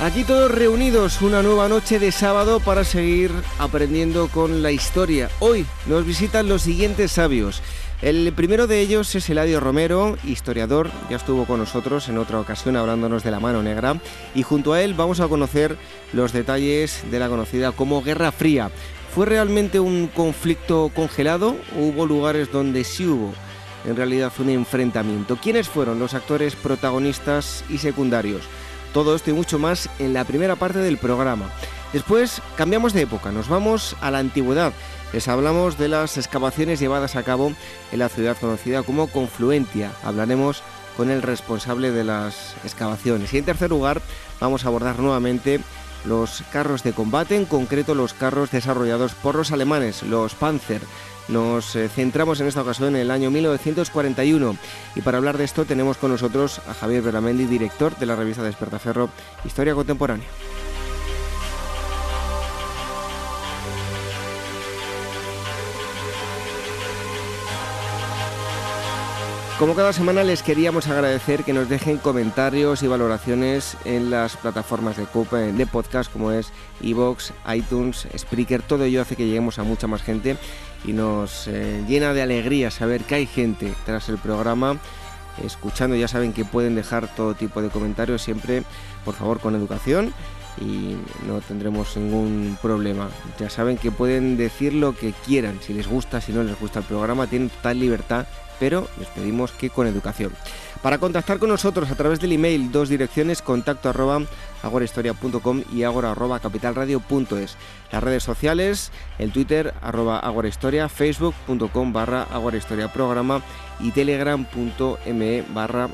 Aquí todos reunidos una nueva noche de sábado para seguir aprendiendo con la historia. Hoy nos visitan los siguientes sabios. El primero de ellos es Eladio Romero, historiador, ya estuvo con nosotros en otra ocasión hablándonos de la mano negra y junto a él vamos a conocer los detalles de la conocida como Guerra Fría. ¿Fue realmente un conflicto congelado o hubo lugares donde sí hubo en realidad un enfrentamiento? ¿Quiénes fueron los actores protagonistas y secundarios? Todo esto y mucho más en la primera parte del programa. Después cambiamos de época, nos vamos a la antigüedad. Les hablamos de las excavaciones llevadas a cabo en la ciudad conocida como Confluentia. Hablaremos con el responsable de las excavaciones. Y en tercer lugar vamos a abordar nuevamente los carros de combate, en concreto los carros desarrollados por los alemanes, los Panzer. Nos eh, centramos en esta ocasión en el año 1941 y para hablar de esto tenemos con nosotros a Javier Beramendi, director de la revista Despertaferro Historia Contemporánea. Como cada semana les queríamos agradecer que nos dejen comentarios y valoraciones en las plataformas de, de podcast como es Evox, iTunes, Spreaker. Todo ello hace que lleguemos a mucha más gente y nos eh, llena de alegría saber que hay gente tras el programa escuchando. Ya saben que pueden dejar todo tipo de comentarios siempre, por favor, con educación y no tendremos ningún problema. Ya saben que pueden decir lo que quieran, si les gusta, si no les gusta el programa, tienen total libertad pero les pedimos que con educación. Para contactar con nosotros a través del email, dos direcciones, contacto arroba agorahistoria.com y agora arroba capitalradio.es. Las redes sociales, el Twitter arroba facebook.com barra agorahistoria programa y telegram.me barra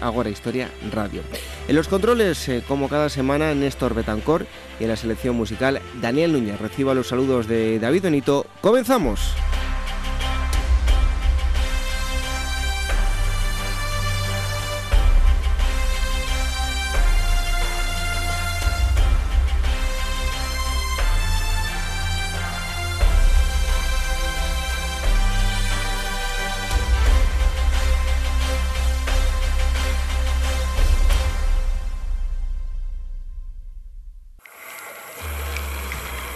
agorahistoria radio. En los controles, eh, como cada semana, Néstor Betancor y en la selección musical, Daniel Núñez. Reciba los saludos de David Benito. ¡Comenzamos!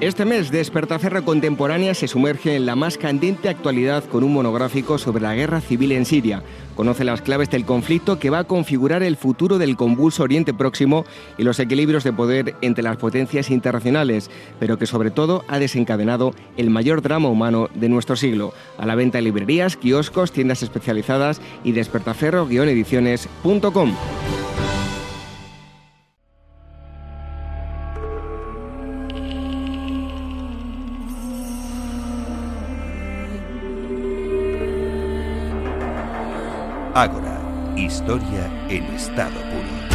Este mes, Despertaferro Contemporánea se sumerge en la más candente actualidad con un monográfico sobre la guerra civil en Siria. Conoce las claves del conflicto que va a configurar el futuro del convulso Oriente Próximo y los equilibrios de poder entre las potencias internacionales, pero que sobre todo ha desencadenado el mayor drama humano de nuestro siglo. A la venta en librerías, kioscos, tiendas especializadas y despertaferro-ediciones.com. Ágora, historia en estado puro.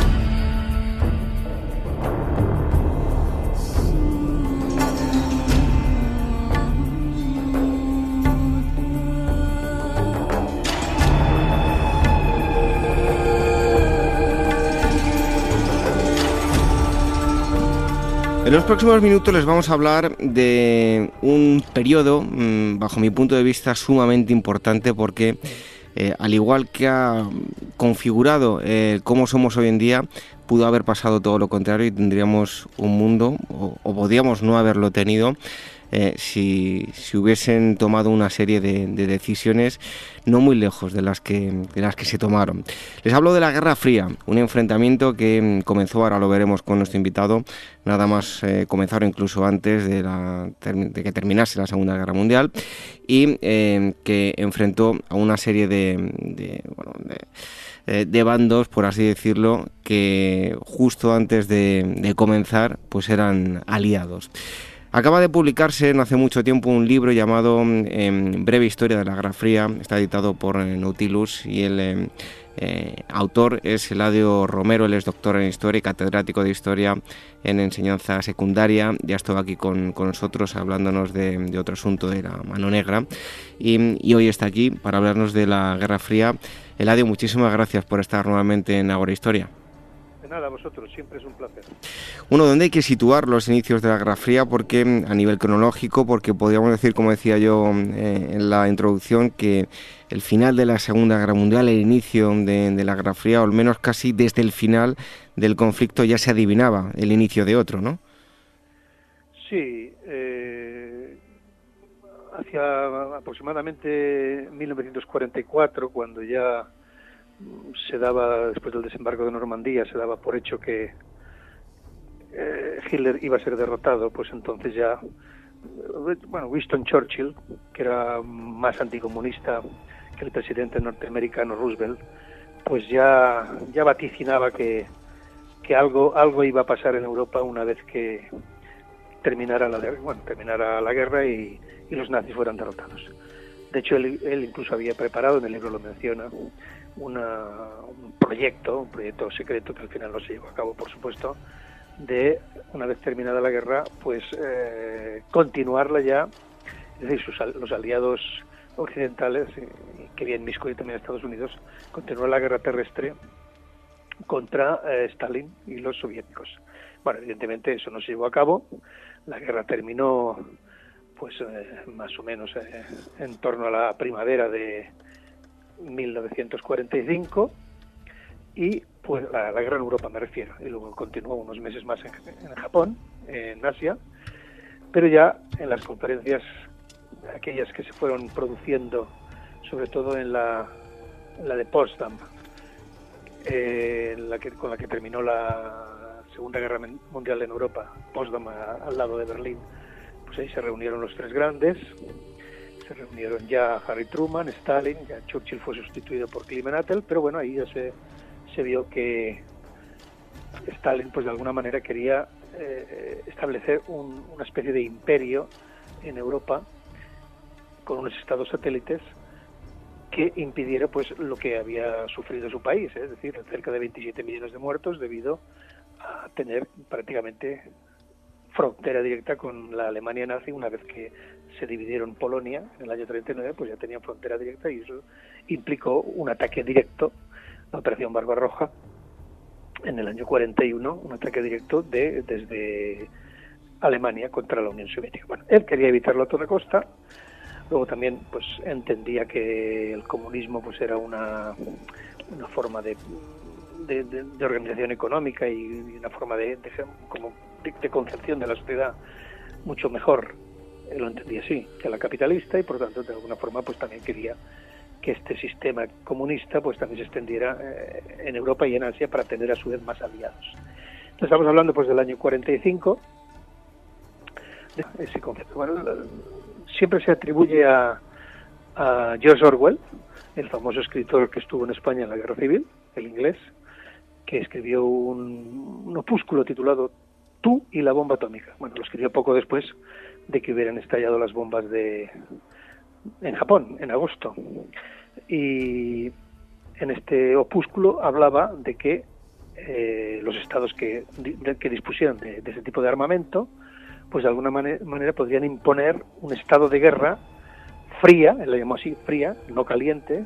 En los próximos minutos les vamos a hablar de un periodo, mm, bajo mi punto de vista, sumamente importante porque, eh, al igual que ha configurado eh, cómo somos hoy en día, pudo haber pasado todo lo contrario y tendríamos un mundo, o, o podríamos no haberlo tenido, eh, si, hubiesen tomado una serie de, decisiones no muy lejos de las, que, de las que se tomaron. Les hablo de la Guerra Fría, un enfrentamiento que mm, comenzó, ahora lo veremos con nuestro invitado, nada más eh, comenzaron incluso antes de, de, que terminase la Segunda Guerra Mundial y eh, que enfrentó a una serie de, de, de bandos, por así decirlo, que justo antes de, comenzar, pues eran aliados. Acaba de publicarse no hace mucho tiempo un libro llamado em, Breve Historia de la Guerra Fría, está editado por eh, Nautilus y el em, eh, autor es Eladio Romero, él es doctor en Historia y catedrático de Historia en enseñanza secundaria, ya estaba aquí con, nosotros hablándonos de, otro asunto de la mano negra. Y, y, hoy está aquí para hablarnos de la Guerra Fría. Eladio, muchísimas gracias por estar nuevamente en Agora Historia nada, vosotros, siempre es un placer. Bueno, ¿dónde hay que situar los inicios de la Guerra Fría? Porque mm, a nivel cronológico, porque podríamos decir, como decía yo eh, en la introducción, que el final de la Segunda Guerra Mundial, el inicio de, la Guerra Fría, o al menos casi desde el final del conflicto ya se adivinaba el inicio de otro, ¿no? Sí, eh, hacia aproximadamente 1944, cuando ya se daba, después del desembarco de Normandía, se daba por hecho que eh, Hitler iba a ser derrotado, pues entonces ya, bueno, Winston Churchill, que era más anticomunista que el presidente norteamericano Roosevelt, pues ya, ya vaticinaba que, que algo, algo iba a pasar en Europa una vez que terminara la, bueno, terminara la guerra y, y los nazis fueran derrotados. De hecho, él, él, incluso había preparado, en el libro lo menciona, un proyecto, un proyecto secreto que al final no se llevó a cabo, por supuesto, de, una vez terminada la guerra, pues eh, continuarla ya, es decir, sus, los aliados occidentales, que bien Misco y también Estados Unidos, continuar la guerra terrestre contra eh, Stalin y los soviéticos. Bueno, evidentemente eso no se llevó a cabo, la guerra terminó pues eh, más o menos en torno a la primavera de, 1945 y pues la, guerra en Europa me refiero. Y luego continuó unos meses más en, Japón, en Asia, pero ya en las conferencias aquellas que se fueron produciendo, sobre todo en la, la de Potsdam, eh, la que, con la que terminó la Segunda Guerra Mundial en Europa, Potsdam al lado de Berlín, pues ahí se reunieron los tres grandes, reunieron ya Harry Truman, Stalin, ya Churchill fue sustituido por Kliman pero bueno, ahí ya se, se vio que Stalin pues de alguna manera quería eh, establecer una especie de imperio en Europa con unos estados satélites que impidiera pues lo que había sufrido su país, ¿eh? es decir, cerca de 27 millones de muertos debido a tener prácticamente frontera directa con la Alemania nazi una vez que se dividieron Polonia en el año 39, pues ya tenían frontera directa y eso implicó un ataque directo, la Operación Barbarroja, en el año 41, un ataque directo de, desde Alemania contra la Unión Soviética. Bueno, él quería evitarlo a toda costa, luego también pues entendía que el comunismo pues era una, una forma de, de, organización económica y una forma de, como de, concepción de la sociedad mucho mejor lo entendía así, que la capitalista y por tanto de alguna forma pues también quería que este sistema comunista pues también se extendiera eh, en Europa y en Asia para tener a su vez más aliados. Entonces estamos hablando pues del año 45 ese concepto. Bueno, siempre se atribuye a, a George Orwell, el famoso escritor que estuvo en España en la Guerra Civil, el inglés, que escribió un, un opúsculo titulado Tú y la bomba atómica. Bueno, lo escribió poco después de que hubieran estallado las bombas de en Japón en agosto y en este opúsculo hablaba de que eh, los estados que, que dispusieran de, ese tipo de armamento pues de alguna manera, podrían imponer un estado de guerra fría, la llamó así, fría, no caliente,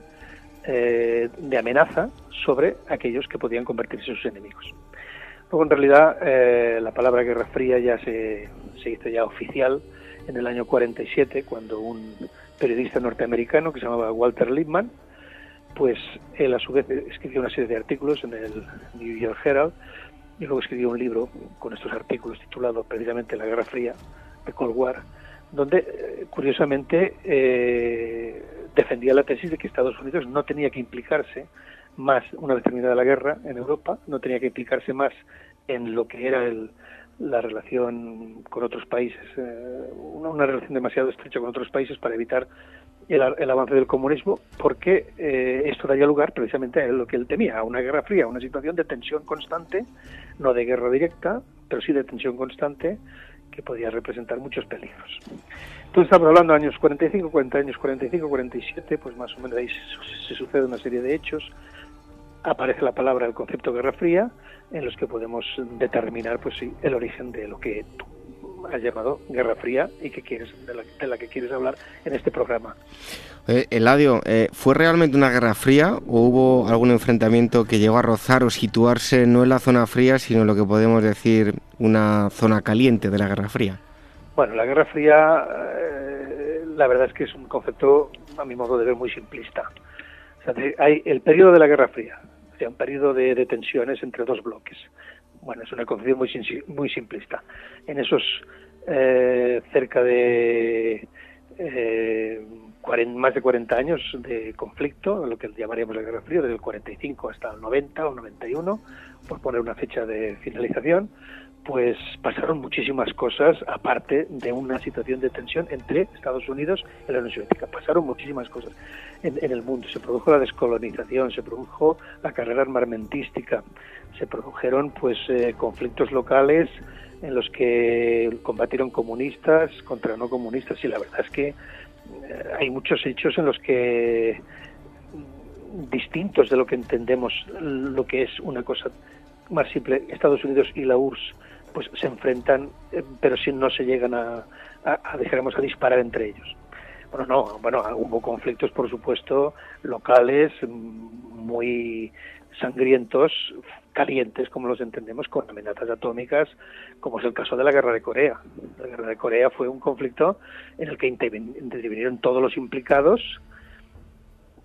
eh, de amenaza sobre aquellos que podían convertirse en sus enemigos. Luego, en realidad, eh, la palabra Guerra Fría ya se, hizo ya oficial en el año 47, cuando un periodista norteamericano que se llamaba Walter Lippmann, pues él a su vez escribió una serie de artículos en el New York Herald y luego escribió un libro con estos artículos titulado precisamente La Guerra Fría, de Cold War, donde eh, curiosamente eh, defendía la tesis de que Estados Unidos no tenía que implicarse más, una vez terminada la guerra en Europa, no tenía que implicarse más en lo que era el, la relación con otros países, eh, una, relación demasiado estrecha con otros países para evitar el, avance del comunismo, porque eh, esto daría lugar precisamente a lo que él temía, a una guerra fría, una situación de tensión constante, no de guerra directa, pero sí de tensión constante, que podía representar muchos peligros. Entonces estamos hablando de años 45, 40 años 45, 47, pues más o menos ahí se, se sucede una serie de hechos aparece la palabra, el concepto Guerra Fría, en los que podemos determinar pues sí, el origen de lo que tú has llamado Guerra Fría y que quieres de la, que quieres hablar en este programa. Eh, Eladio, eh, ¿fue realmente una guerra fría o hubo algún enfrentamiento que llegó a rozar o situarse no en la zona fría, sino en lo que podemos decir una zona caliente de la Guerra Fría? Bueno, la Guerra Fría, eh, la verdad es que es un concepto, a mi modo de ver, muy simplista. O hay el periodo de la Guerra Fría, un periodo de, tensiones entre dos bloques. Bueno, es una concepción muy, muy simplista. En esos eh, cerca de eh, más de 40 años de conflicto, lo que llamaríamos la Guerra Fría, desde el 45 hasta el 90 o 91, por poner una fecha de finalización, pues pasaron muchísimas cosas aparte de una situación de tensión entre Estados Unidos y la Unión Soviética. Pasaron muchísimas cosas en, el mundo. Se produjo la descolonización, se produjo la carrera armamentística, se produjeron pues eh, conflictos locales en los que combatieron comunistas contra no comunistas y la verdad es que eh, hay muchos hechos en los que mm, distintos de lo que entendemos lo que es una cosa más simple Estados Unidos y la URSS pues se enfrentan, eh, pero si no se llegan a, a, a disparar entre ellos. Bueno, no, bueno, hubo conflictos, por supuesto, locales, muy sangrientos, calientes, como los entendemos, con amenazas atómicas, como es el caso de la Guerra de Corea. La Guerra de Corea fue un conflicto en el que intervinieron todos los implicados,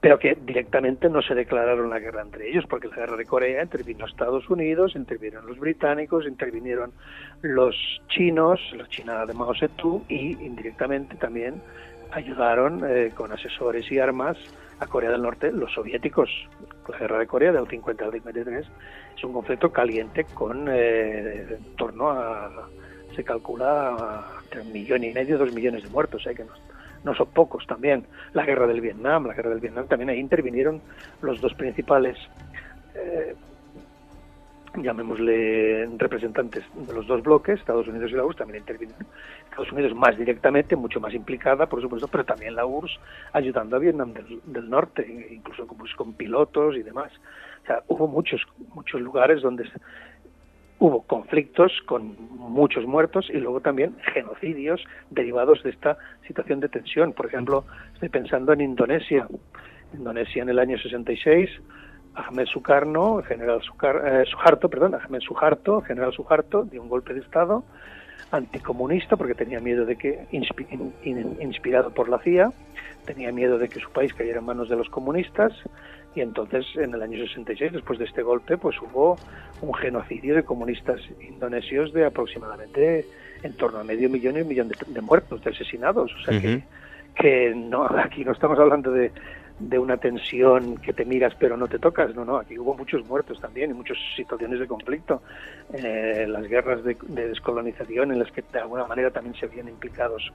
pero que directamente no se declararon la guerra entre ellos, porque la guerra de Corea intervino Estados Unidos, intervinieron los británicos, intervinieron los chinos, la China de Mao Zedong, y indirectamente también ayudaron eh, con asesores y armas a Corea del Norte los soviéticos. La guerra de Corea del 50 al 53 es un conflicto caliente con eh, en torno a, se calcula, entre un millón y medio, dos millones de muertos, ¿eh? que no, no son pocos también. La guerra del Vietnam, la guerra del Vietnam también ahí intervinieron los dos principales, eh, llamémosle representantes de los dos bloques, Estados Unidos y la URSS también intervinieron. Estados Unidos más directamente, mucho más implicada, por supuesto, pero también la URSS ayudando a Vietnam del, Norte, incluso con pilotos y demás. O sea, hubo muchos, muchos lugares donde hubo conflictos con muchos muertos y luego también genocidios derivados de esta situación de tensión. Por ejemplo, estoy pensando en Indonesia. Indonesia en el año 66, Ahmed Sukarno, general eh, Suharto, perdón, Ahmed Suharto, general Suharto, dio un golpe de Estado anticomunista porque tenía miedo de que, inspirado por la CIA, tenía miedo de que su país cayera en manos de los comunistas y entonces en el año 66, después de este golpe, pues hubo un genocidio de comunistas indonesios de aproximadamente en torno a medio millón y un millón de, muertos, de asesinados. O sea que, que no, aquí no estamos hablando de, de una tensión que te miras pero no te tocas, no, no, aquí hubo muchos muertos también y muchas situaciones de conflicto, eh, las guerras de, de, descolonización en las que de alguna manera también se habían implicados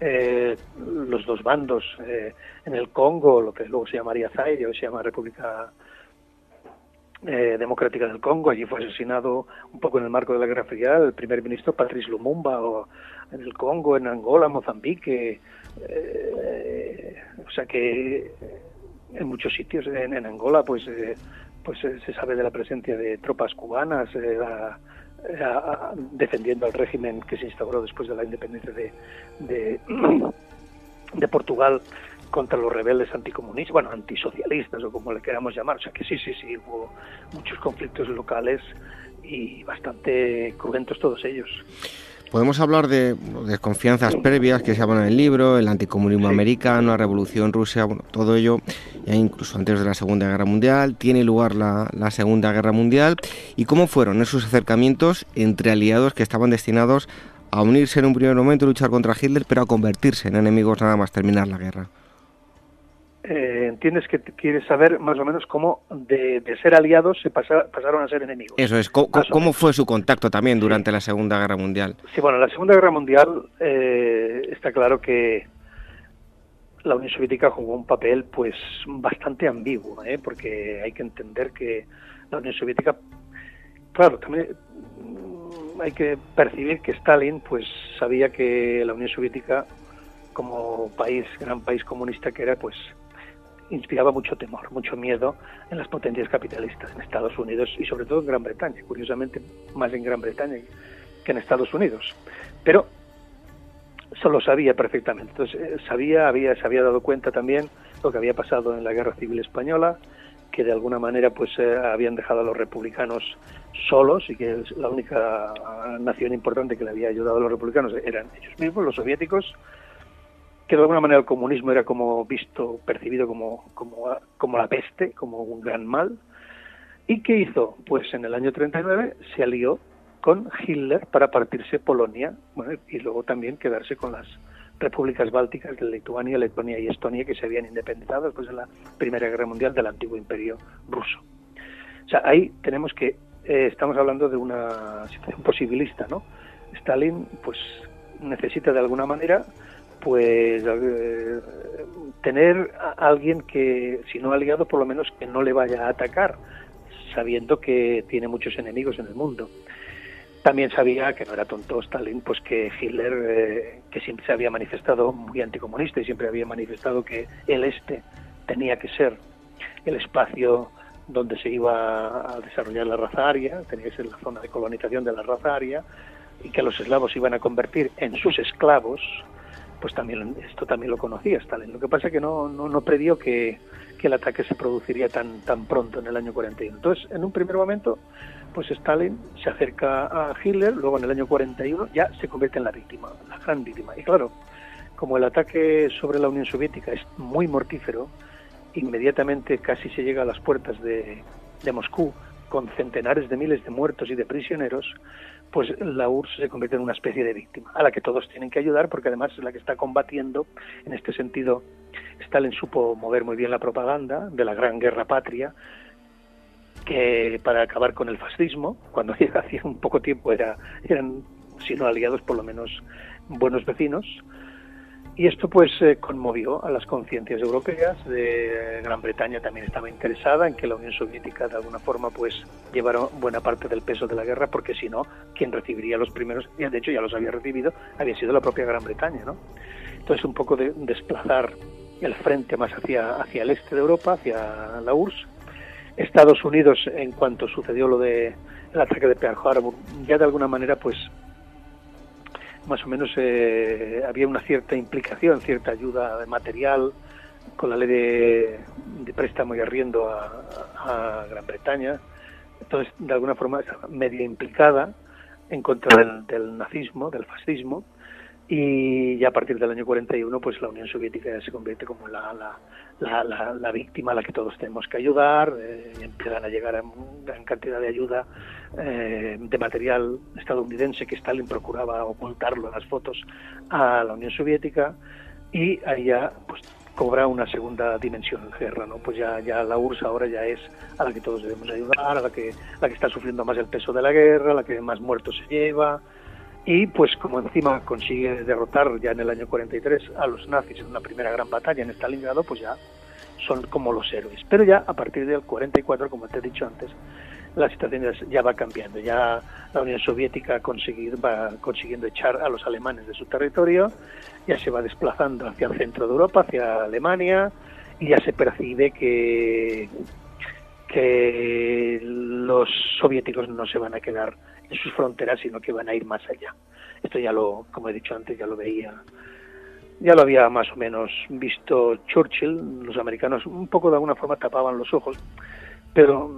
eh, los dos bandos eh, en el Congo, lo que luego se llamaría Zaire, hoy se llama República eh, Democrática del Congo. Allí fue asesinado un poco en el marco de la Guerra Fría el primer ministro Patrice Lumumba, o en el Congo, en Angola, Mozambique. o sea que en muchos sitios, en, Angola, pues, pues se sabe de la presencia de tropas cubanas. La, defendiendo al régimen que se instauró después de la independencia de, de, Portugal contra los rebeldes anticomunistas, bueno, antisocialistas o como le queramos llamar. O sea que sí, sí, sí, hubo muchos conflictos locales y bastante cruentos todos ellos. Podemos hablar de desconfianzas previas que se hablan en el libro, el anticomunismo americano, la revolución rusa, bueno, todo ello, ya incluso antes de la Segunda Guerra Mundial, tiene lugar la, la, Segunda Guerra Mundial, y cómo fueron esos acercamientos entre aliados que estaban destinados a unirse en un primer momento, luchar contra Hitler, pero a convertirse en enemigos nada más terminar la guerra. Eh, entiendes que quieres saber más o menos cómo de, ser aliados se pasaron a ser enemigos. Eso es, ¿cómo, fue su contacto también durante la Segunda Guerra Mundial? Sí, bueno, la Segunda Guerra Mundial eh, está claro que la Unión Soviética jugó un papel pues bastante ambiguo, ¿eh? porque hay que entender que la Unión Soviética, claro, también mm, hay que percibir que Stalin pues sabía que la Unión Soviética como país, gran país comunista que era, pues inspiraba mucho temor, mucho miedo en las potencias capitalistas, en Estados Unidos y sobre todo en Gran Bretaña, curiosamente más en Gran Bretaña que en Estados Unidos. Pero eso lo sabía perfectamente. Entonces, eh, sabía, había, se había dado cuenta también lo que había pasado en la Guerra Civil Española, que de alguna manera pues eh, habían dejado a los republicanos solos y que la única nación importante que le había ayudado a los republicanos eran ellos mismos, los soviéticos, que de alguna manera el comunismo era como visto, percibido como, como, como la peste, como un gran mal. ¿Y qué hizo? Pues en el año 39 se alió con Hitler para partirse Polonia bueno, y luego también quedarse con las repúblicas bálticas de Lituania, Letonia y Estonia que se habían independizado después de la Primera Guerra Mundial del antiguo imperio ruso. O sea, ahí tenemos que, eh, estamos hablando de una situación posibilista, ¿no? Stalin, pues necesita de alguna manera pues eh, tener a alguien que, si no aliado, por lo menos que no le vaya a atacar, sabiendo que tiene muchos enemigos en el mundo. También sabía que no era tonto Stalin, pues que Hitler, eh, que siempre se había manifestado muy anticomunista y siempre había manifestado que el este tenía que ser el espacio donde se iba a desarrollar la raza aria, tenía que ser la zona de colonización de la raza aria, y que los eslavos se iban a convertir en sus esclavos, pues también esto también lo conocía Stalin. Lo que pasa es que no, no, no previó que, el ataque se produciría tan, tan pronto en el año 41. Entonces, en un primer momento, pues Stalin se acerca a Hitler, luego en el año 41 ya se convierte en la víctima, la gran víctima. Y claro, como el ataque sobre la Unión Soviética es muy mortífero, inmediatamente casi se llega a las puertas de, de Moscú con centenares de miles de muertos y de prisioneros, pues la URSS se convierte en una especie de víctima, a la que todos tienen que ayudar, porque además es la que está combatiendo. En este sentido, Stalin supo mover muy bien la propaganda de la Gran Guerra Patria, que para acabar con el fascismo, cuando hacía un poco tiempo era, eran, si no aliados, por lo menos buenos vecinos, y esto pues eh, conmovió a las conciencias europeas. De Gran Bretaña también estaba interesada en que la Unión Soviética de alguna forma pues llevara buena parte del peso de la guerra, porque si no, quien recibiría los primeros, y de hecho ya los había recibido, había sido la propia Gran Bretaña, ¿no? Entonces un poco de desplazar el frente más hacia, hacia el este de Europa, hacia la URSS. Estados Unidos, en cuanto sucedió lo de ataque de Pearl Harbor, ya de alguna manera pues más o menos eh, había una cierta implicación, cierta ayuda de material con la ley de, préstamo y arriendo a, Gran Bretaña. Entonces, de alguna forma, medio implicada en contra del, nazismo, del fascismo, y ya a partir del año 41, pues la Unión Soviética se convierte como la, la, la, víctima a la que todos tenemos que ayudar, eh, empiezan a llegar a gran cantidad de ayuda eh, de material estadounidense que Stalin procuraba ocultarlo en las fotos a la Unión Soviética y ya pues cobra una segunda dimensión la guerra, ¿no? Pues ya, ya la URSS ahora ya es a la que todos debemos ayudar, a la que, la que está sufriendo más el peso de la guerra, la que más muertos se lleva, y pues como encima consigue derrotar ya en el año 43 a los nazis en una primera gran batalla en Stalingrado, pues ya son como los héroes. Pero ya a partir del 44, como te he dicho antes, la situación ya va cambiando. Ya la Unión Soviética conseguir, va consiguiendo echar a los alemanes de su territorio, ya se va desplazando hacia el centro de Europa, hacia Alemania, y ya se percibe que, que los soviéticos no se van a quedar en sus fronteras, sino que van a ir más allá. Esto ya lo, como he dicho antes, ya lo veía, ya lo había más o menos visto Churchill, los americanos un poco de alguna forma tapaban los ojos, pero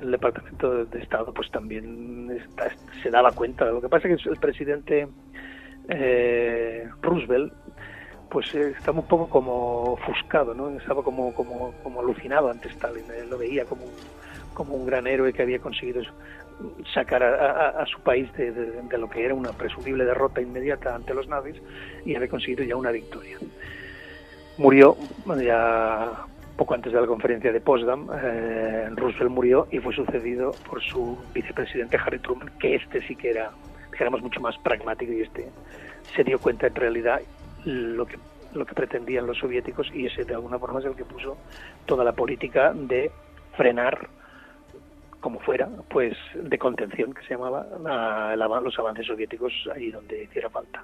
el Departamento de Estado pues también se daba cuenta. Lo que pasa es que el presidente eh, Roosevelt pues eh, estaba un poco como ofuscado, ¿no? Estaba como, como, como alucinado ante Stalin, lo veía como un, como un gran héroe que había conseguido sacar a, su país de, de, lo que era una presumible derrota inmediata ante los nazis y había conseguido ya una victoria. Murió ya poco antes de la conferencia de Potsdam, eh, Roosevelt murió y fue sucedido por su vicepresidente Harry Truman, que este sí que era, dijéramos, mucho más pragmático y este se dio cuenta en realidad lo que lo que pretendían los soviéticos y ese de alguna forma es el que puso toda la política de frenar como fuera, pues de contención que se llamaba los avances soviéticos ahí donde hiciera falta.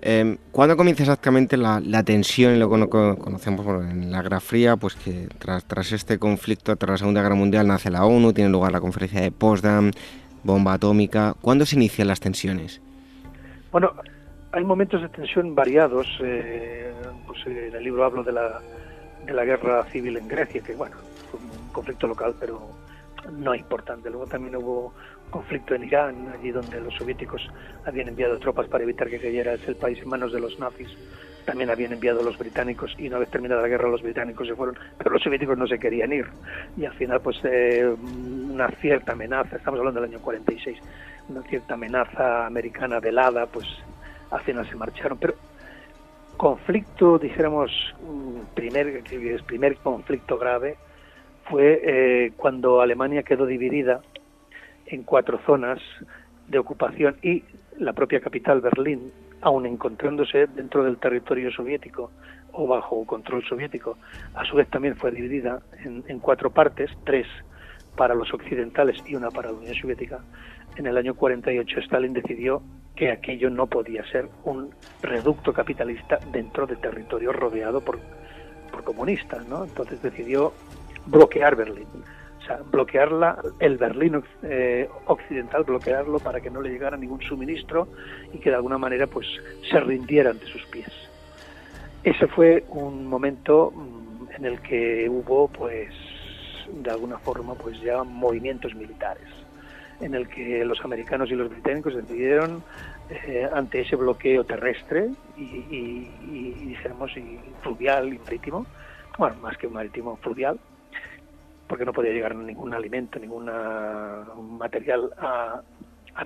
Em, ¿Cuándo comienza exactamente la, tensión en lo que conocemos en la Guerra Fría? Pues que tras, tras este conflicto, tras la Segunda Guerra Mundial, nace la ONU, tiene lugar la conferencia de Potsdam, bomba atómica. ¿Cuándo se inician las tensiones? Bueno, hay momentos de tensión variados. Eh, pues eh, en el libro hablo de la, de la guerra civil en Grecia, que bueno, fue un conflicto local, pero no importante. Luego también hubo conflicto en Irán, allí donde los soviéticos habían enviado tropas para evitar que cayera el país en manos de los nazis. También habían enviado los británicos y una vez terminada la guerra los británicos se fueron, pero los soviéticos no se querían ir. Y al final pues eh, una cierta amenaza, estamos hablando del año 46, una cierta amenaza americana velada, pues final se marcharon. Pero conflicto, dijéramos, primer, primer conflicto grave, fue eh, cuando Alemania quedó dividida en cuatro zonas de ocupación y la propia capital, Berlín, aun encontrándose dentro del territorio soviético o bajo control soviético, a su vez también fue dividida en cuatro partes, tres para los occidentales y una para la Unión Soviética. En el año 48 Stalin decidió que aquello no podía ser un reducto capitalista dentro de territorio rodeado por, por comunistas, ¿no? Entonces decidió bloquear Berlín. O sea, bloquearla, el Berlín eh, occidental, bloquearlo para que no le llegara ningún suministro y que de alguna manera pues se rindiera ante sus pies. Ese fue un momento mm, en el que hubo pues de alguna forma pues ya movimientos militares en el que los americanos y los británicos decidieron eh, ante ese bloqueo terrestre y, y, y, fluvial y marítimo bueno más que marítimo fluvial porque no podía llegar ningún alimento, ningún material a,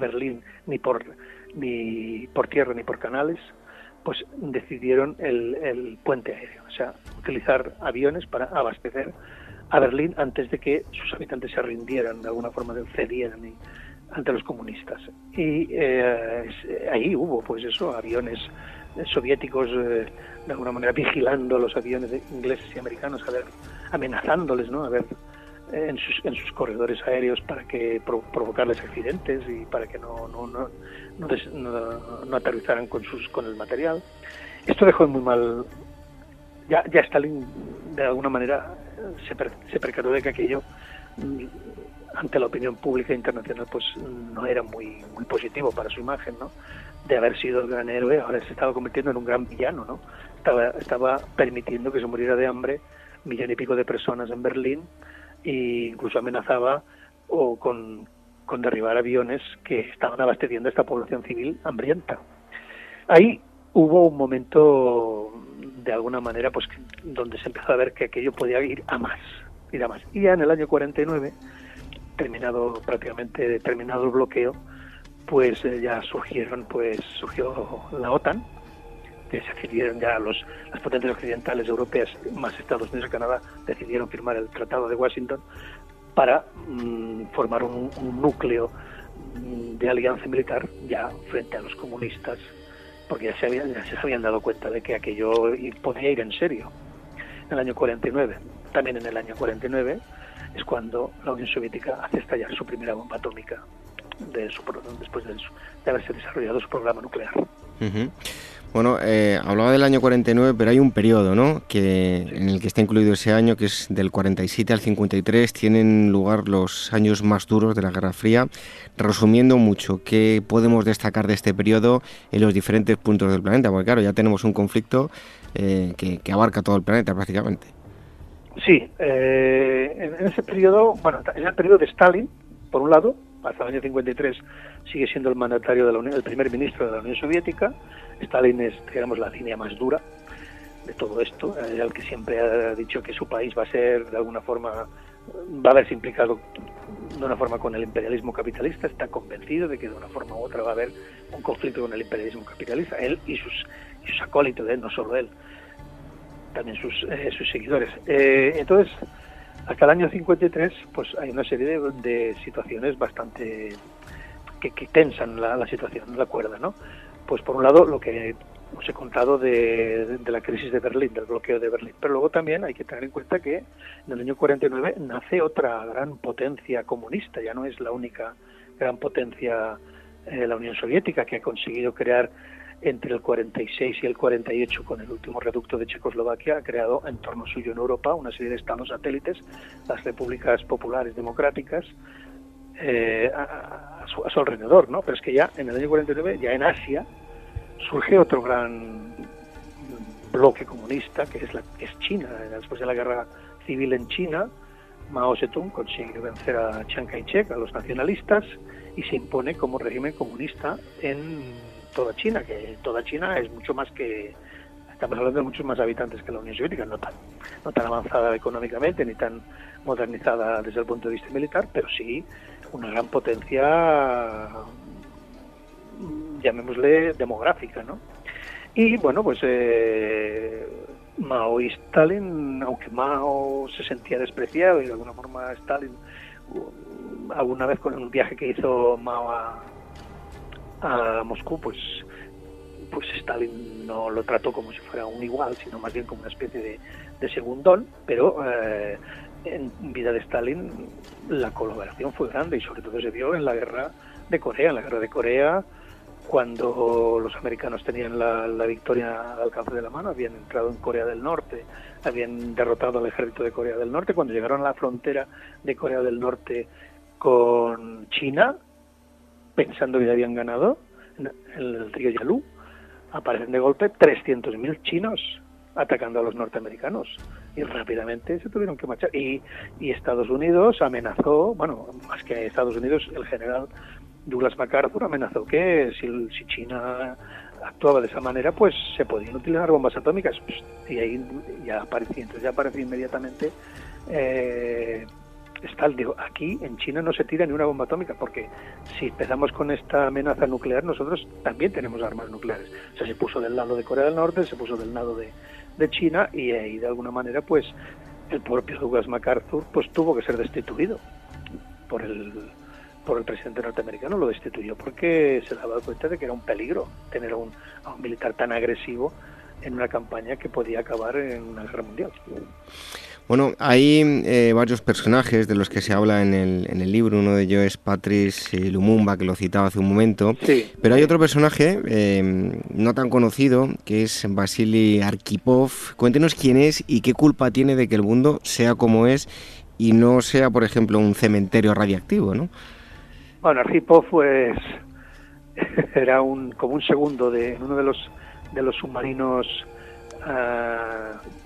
Berlín ni por ni por tierra ni por canales, pues decidieron el, puente aéreo, o sea, utilizar aviones para abastecer a Berlín antes de que sus habitantes se rindieran, de alguna forma cedieran ante los comunistas. Y eh, ahí hubo, pues eso, aviones soviéticos eh, de alguna manera vigilando los aviones ingleses y americanos, a ver, amenazándoles, ¿no? A ver en sus, en sus corredores aéreos para que provocarles accidentes y para que no, no, no, no, aterrizaran con, sus, con el material. Esto dejó muy mal. Ya, ya Stalin, de alguna manera, se, percató de que aquello, mm, ante la opinión pública internacional, pues no era muy, positivo para su imagen, ¿no? De haber sido el gran héroe, ahora se estaba convirtiendo en un gran villano, ¿no? Estaba, estaba permitiendo que se muriera de hambre millón y pico de personas en Berlín e incluso amenazaba o con, derribar aviones que estaban abasteciendo a esta población civil hambrienta. Ahí hubo un momento de alguna manera pues donde se empezó a ver que aquello podía ir a más, ir a más. Y ya en el año 49, terminado prácticamente terminado el bloqueo, pues eh, ya surgieron pues surgió la OTAN que se decidieron ya los, las potencias occidentales europeas, más Estados Unidos y Canadá, decidieron firmar el Tratado de Washington para mm, formar un, núcleo mm, de alianza militar ya frente a los comunistas, porque ya se, habían, ya se habían dado cuenta de que aquello podía ir en serio. En el año 49, también en el año 49, es cuando la Unión Soviética hace estallar su primera bomba atómica de su, después de, de haberse desarrollado su programa nuclear. Bueno, eh, hablaba del año 49, pero hay un periodo, ¿no? Que en el que está incluido ese año, que es del 47 al 53, tienen lugar los años más duros de la Guerra Fría. Resumiendo mucho, ¿qué podemos destacar de este periodo en los diferentes puntos del planeta? Porque claro, ya tenemos un conflicto eh, que, abarca todo el planeta prácticamente. Sí, eh, en, ese periodo, bueno, en el periodo de Stalin, por un lado, hasta el año 53 sigue siendo el mandatario de la Unión, el primer ministro de la Unión Soviética. Stalin es, digamos, la línea más dura de todo esto, eh, el que siempre ha dicho que su país va a ser, de alguna forma, va a verse implicado de una forma con el imperialismo capitalista, está convencido de que de una forma u otra va a haber un conflicto con el imperialismo capitalista, él y sus, sus acólitos, no solo él, también sus, eh, seguidores. Eh, entonces, hasta el año 53, pues hay una serie de, situaciones bastante que, tensan la, la, situación, la cuerda, ¿no? Pues por un lado, lo que os he contado de, la crisis de Berlín, del bloqueo de Berlín. Pero luego también hay que tener en cuenta que en el año 49 nace otra gran potencia comunista, ya no es la única gran potencia eh, la Unión Soviética que ha conseguido crear entre el 46 y el 48 con el último reducto de Checoslovaquia ha creado en torno suyo en Europa una serie de estados satélites, las repúblicas populares democráticas, eh, a, su, a, su, alrededor, ¿no? Pero es que ya en el año 49, ya en Asia, surge otro gran bloque comunista que es, la, es China. Después de la guerra civil en China, Mao Zedong consigue vencer a Chiang Kai-shek, a los nacionalistas, y se impone como régimen comunista en toda China, que toda China es mucho más que, estamos hablando de muchos más habitantes que la Unión Soviética, no tan, no tan avanzada económicamente ni tan modernizada desde el punto de vista militar, pero sí una gran potencia llamémosle demográfica, ¿no? Y bueno, pues eh, Mao y Stalin, aunque Mao se sentía despreciado y de alguna forma Stalin, alguna vez con un viaje que hizo Mao a, a Moscú, pues pues Stalin no lo trató como si fuera un igual, sino más bien como una especie de, de segundón, pero eh, en vida de Stalin la colaboración fue grande y sobre todo se vio en la guerra de Corea. En la guerra de Corea cuando los americanos tenían la, victoria al alcance de la mano, habían entrado en Corea del Norte, habían derrotado al ejército de Corea del Norte, cuando llegaron a la frontera de Corea del Norte con China, pensando que ya habían ganado en el río Yalu, aparecen de golpe 300.000 chinos atacando a los norteamericanos y rápidamente se tuvieron que marchar. Y, Estados Unidos amenazó, bueno, más que Estados Unidos, el general Douglas MacArthur amenazó que si, si, China actuaba de esa manera, pues se podían utilizar bombas atómicas. Pues, y ahí ya apareció, entonces ya apareció inmediatamente. Eh, está, digo, aquí en China no se tira ni una bomba atómica, porque si empezamos con esta amenaza nuclear, nosotros también tenemos armas nucleares. O sea, se puso del lado de Corea del Norte, se puso del lado de, de China, y ahí de alguna manera, pues el propio Douglas MacArthur pues tuvo que ser destituido por el por el presidente norteamericano, lo destituyó porque se daba cuenta de que era un peligro tener a un, a un militar tan agresivo en una campaña que podía acabar en una guerra mundial. Bueno, hay eh, varios personajes de los que se habla en el, en el libro. Uno de ellos es Patrice Lumumba, que lo citaba hace un momento. Sí, Pero hay otro personaje eh, no tan conocido, que es Vasily Arkhipov. Cuéntenos quién es y qué culpa tiene de que el mundo sea como es y no sea, por ejemplo, un cementerio radiactivo, ¿no? Bueno, Arkhipov pues era un como un segundo de uno de los de los submarinos uh,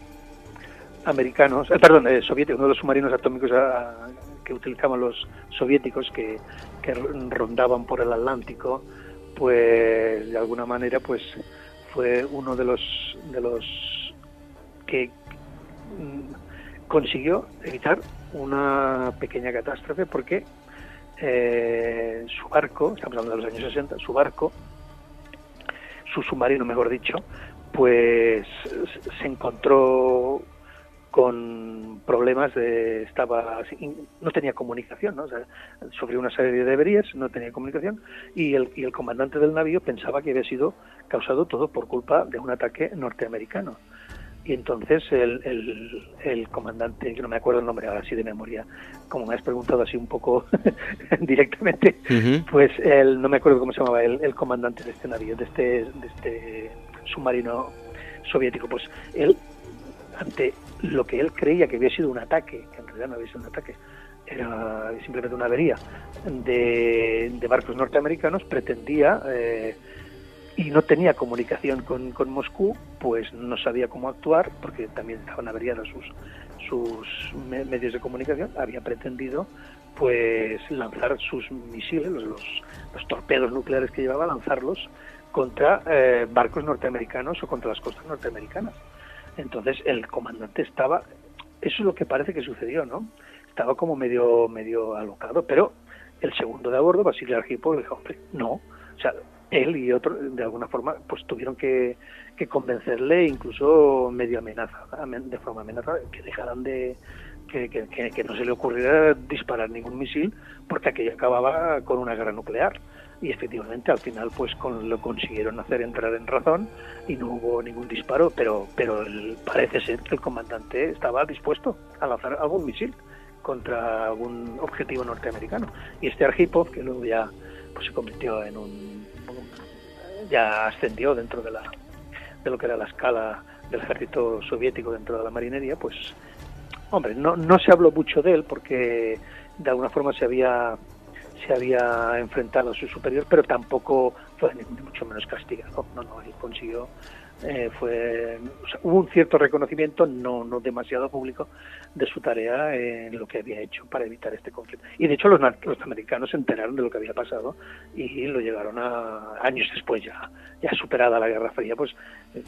americanos, eh, perdón, eh, soviéticos, uno de los submarinos atómicos uh, que utilizaban los soviéticos que, que rondaban por el Atlántico, pues de alguna manera pues fue uno de los de los que mm, consiguió evitar una pequeña catástrofe porque eh, su barco, estamos hablando de los años 60, su barco, su submarino, mejor dicho, pues se encontró con problemas de estaba no tenía comunicación ¿no? sufrió una serie de deberías no tenía comunicación y el, y el comandante del navío pensaba que había sido causado todo por culpa de un ataque norteamericano y entonces el, el, el, comandante, que no me acuerdo el nombre ahora sí de memoria, como me has preguntado así un poco directamente, pues el, no me acuerdo cómo se llamaba el, el, comandante de este navío, de este, de este submarino soviético, pues él, ante lo que él creía que había sido un ataque, que en realidad no había sido un ataque, era simplemente una avería de, barcos norteamericanos, pretendía... Eh, y no tenía comunicación con, con, Moscú, pues no sabía cómo actuar, porque también estaban averiadas sus, sus medios de comunicación, había pretendido pues lanzar sus misiles, los, los, torpedos nucleares que llevaba, lanzarlos contra eh, barcos norteamericanos o contra las costas norteamericanas. Entonces el comandante estaba, eso es lo que parece que sucedió, ¿no? Estaba como medio medio alocado, pero el segundo de a bordo, Basilio Argipo, le dijo, hombre, no, o sea, él y otro, de alguna forma, pues tuvieron que, que convencerle, incluso medio amenaza, de forma amenaza, que dejaran de, que, que, que, no se le ocurriera disparar ningún misil, porque aquello acababa con una guerra nuclear. Y efectivamente, al final, pues con, lo consiguieron hacer entrar en razón y no hubo ningún disparo, pero, pero parece ser que el comandante estaba dispuesto a lanzar algún misil contra algún objetivo norteamericano. Y este Arhipov, que luego ya pues se convirtió en un, ya ascendió dentro de la de lo que era la escala del ejército soviético dentro de la marinería, pues hombre, no, no se habló mucho de él porque de alguna forma se había se había enfrentado a su superior, pero tampoco fue mucho menos castigado. No, no, él consiguió eh, fue hubo un cierto reconocimiento no no demasiado público de su tarea en lo que había hecho para evitar este conflicto y de hecho los, los americanos se enteraron de lo que había pasado y lo llegaron a años después ya ya superada la Guerra Fría pues eh,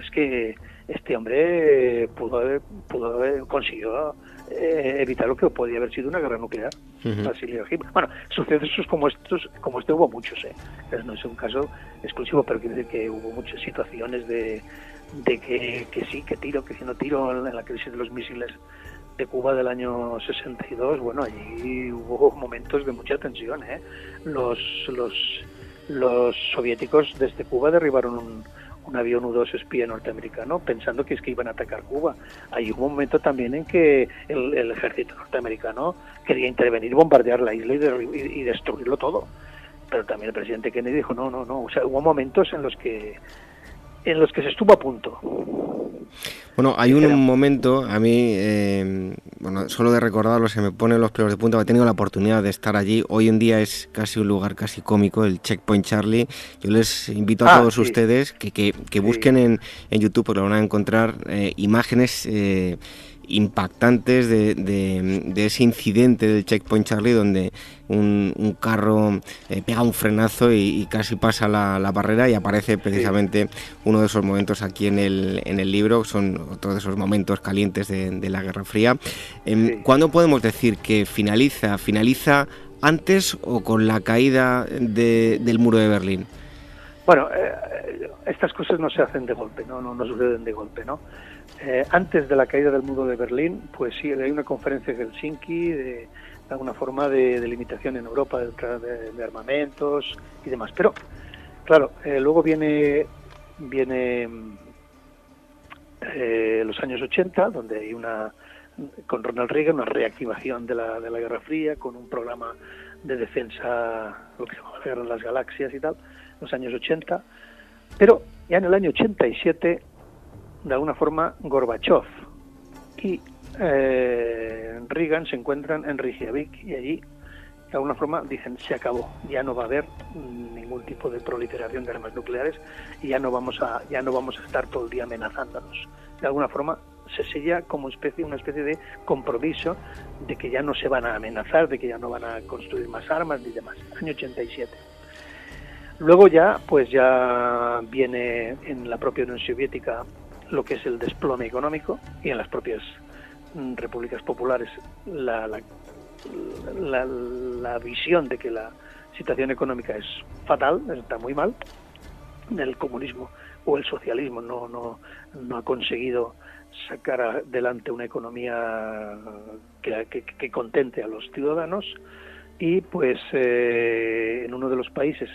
es que este hombre pudo haber, pudo haber consiguió eh, evitar lo que podía haber sido una guerra nuclear bueno sucesos como estos como este hubo muchos eh no es un caso exclusivo pero quiero decir que hubo muchas situaciones de de, que, sí, que tiro, que si no tiro en la crisis de los misiles de Cuba del año 62, bueno, allí hubo momentos de mucha tensión. ¿eh? Los, los, los soviéticos desde Cuba derribaron un, un avión U-2 espía norteamericano pensando que es que iban a atacar Cuba. Hay un momento también en que el, ejército norteamericano quería intervenir, bombardear la isla y, y, destruirlo todo. Pero también el presidente Kennedy dijo, no, no, no. O sea, hubo momentos en los que en los que se estuvo a punto. Bueno, hay un momento, a mí, eh, bueno, solo de recordarlo se me ponen los pelos de punta, he tenido la oportunidad de estar allí, hoy en día es casi un lugar casi cómico, el Checkpoint Charlie, yo les invito a ah, todos ustedes que, que, busquen en, en, YouTube, porque van a encontrar eh, imágenes... Eh, impactantes de, de, ese incidente del Checkpoint Charlie donde un, carro eh, pega un frenazo y, casi pasa la, barrera y aparece precisamente uno de esos momentos aquí en el, en el libro, son otros de esos momentos calientes de, la Guerra Fría. Em, ¿Cuándo podemos decir que finaliza? ¿Finaliza antes o con la caída del muro de Berlín? Bueno, eh, estas cosas no se hacen de golpe, no, no, no suceden de golpe, ¿no? Eh, antes de la caída del muro de Berlín, pues sí, hay una conferencia en Helsinki de, alguna forma de, limitación en Europa de, armamentos y demás. Pero, claro, eh, luego viene, viene eh, los años 80, donde hay una, con Ronald Reagan, una reactivación de la, de la Guerra Fría, con un programa de defensa, lo que se llama la Guerra de las Galaxias y tal, los años 80. Pero ya en el año 87 de alguna forma Gorbachev y eh, Reagan se encuentran en Reykjavik y allí de alguna forma dicen se acabó, ya no va a haber ningún tipo de proliferación de armas nucleares y ya no vamos a ya no vamos a estar todo el día amenazándonos. De alguna forma se sella como especie una especie de compromiso de que ya no se van a amenazar, de que ya no van a construir más armas ni demás. Año 87. Luego ya pues ya viene en la propia Unión Soviética lo que es el desplome económico y en las propias mm, repúblicas populares la, la, la, visión de que la situación económica es fatal, está muy mal, el comunismo o el socialismo no, no, no ha conseguido sacar adelante una economía que, que, contente a los ciudadanos y pues eh, en uno de los países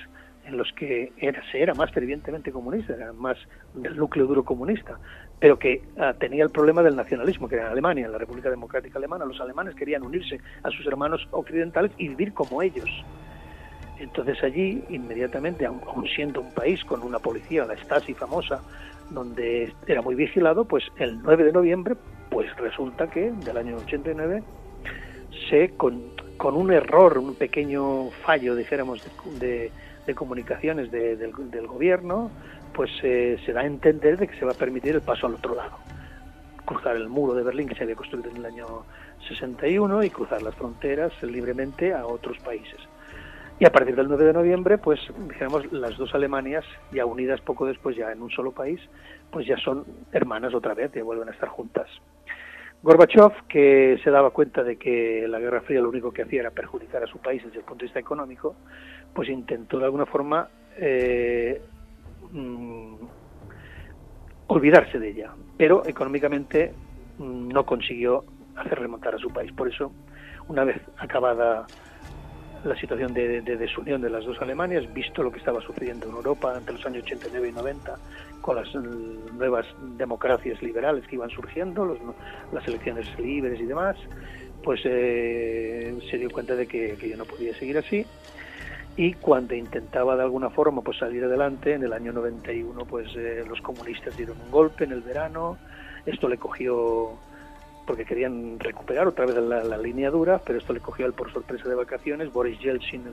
en los que era, se era más fervientemente comunista, era más del núcleo duro comunista, pero que ah, tenía el problema del nacionalismo, que era en Alemania, en la República Democrática Alemana, los alemanes querían unirse a sus hermanos occidentales y vivir como ellos. Entonces allí, inmediatamente, aun, siendo un país con una policía, la Stasi famosa, donde era muy vigilado, pues el 9 de noviembre, pues resulta que del año 89 se con, con un error, un pequeño fallo, dijéramos, de de comunicaciones del, gobierno, pues eh, se da a entender de que se va a permitir el paso al otro lado. cruzar el muro de Berlín que se había construido en el año 61 y cruzar las fronteras libremente a otros países. Y a partir del 9 de noviembre, pues dijéramos, las dos Alemanias, ya unidas poco después, ya en un solo país, pues ya son hermanas otra vez, y vuelven a estar juntas. Gorbachev, que se daba cuenta de que la Guerra Fría lo único que hacía era perjudicar a su país desde el punto de vista económico, pues intentó de alguna forma eh, mm, olvidarse de ella, pero económicamente mm, no consiguió hacer remontar a su país. Por eso, una vez acabada la situación de, desunión de las dos Alemanias, visto lo que estaba sucediendo en Europa entre los años 89 y 90, con las nuevas democracias liberales que iban surgiendo, las elecciones libres y demás, pues eh, se dio cuenta de que, que no podía seguir así. Y cuando intentaba de alguna forma pues salir adelante en el año 91 pues eh, los comunistas dieron un golpe en el verano. Esto le cogió porque querían recuperar otra vez la, línea dura, pero esto le cogió al por sorpresa de vacaciones. Boris Yeltsin,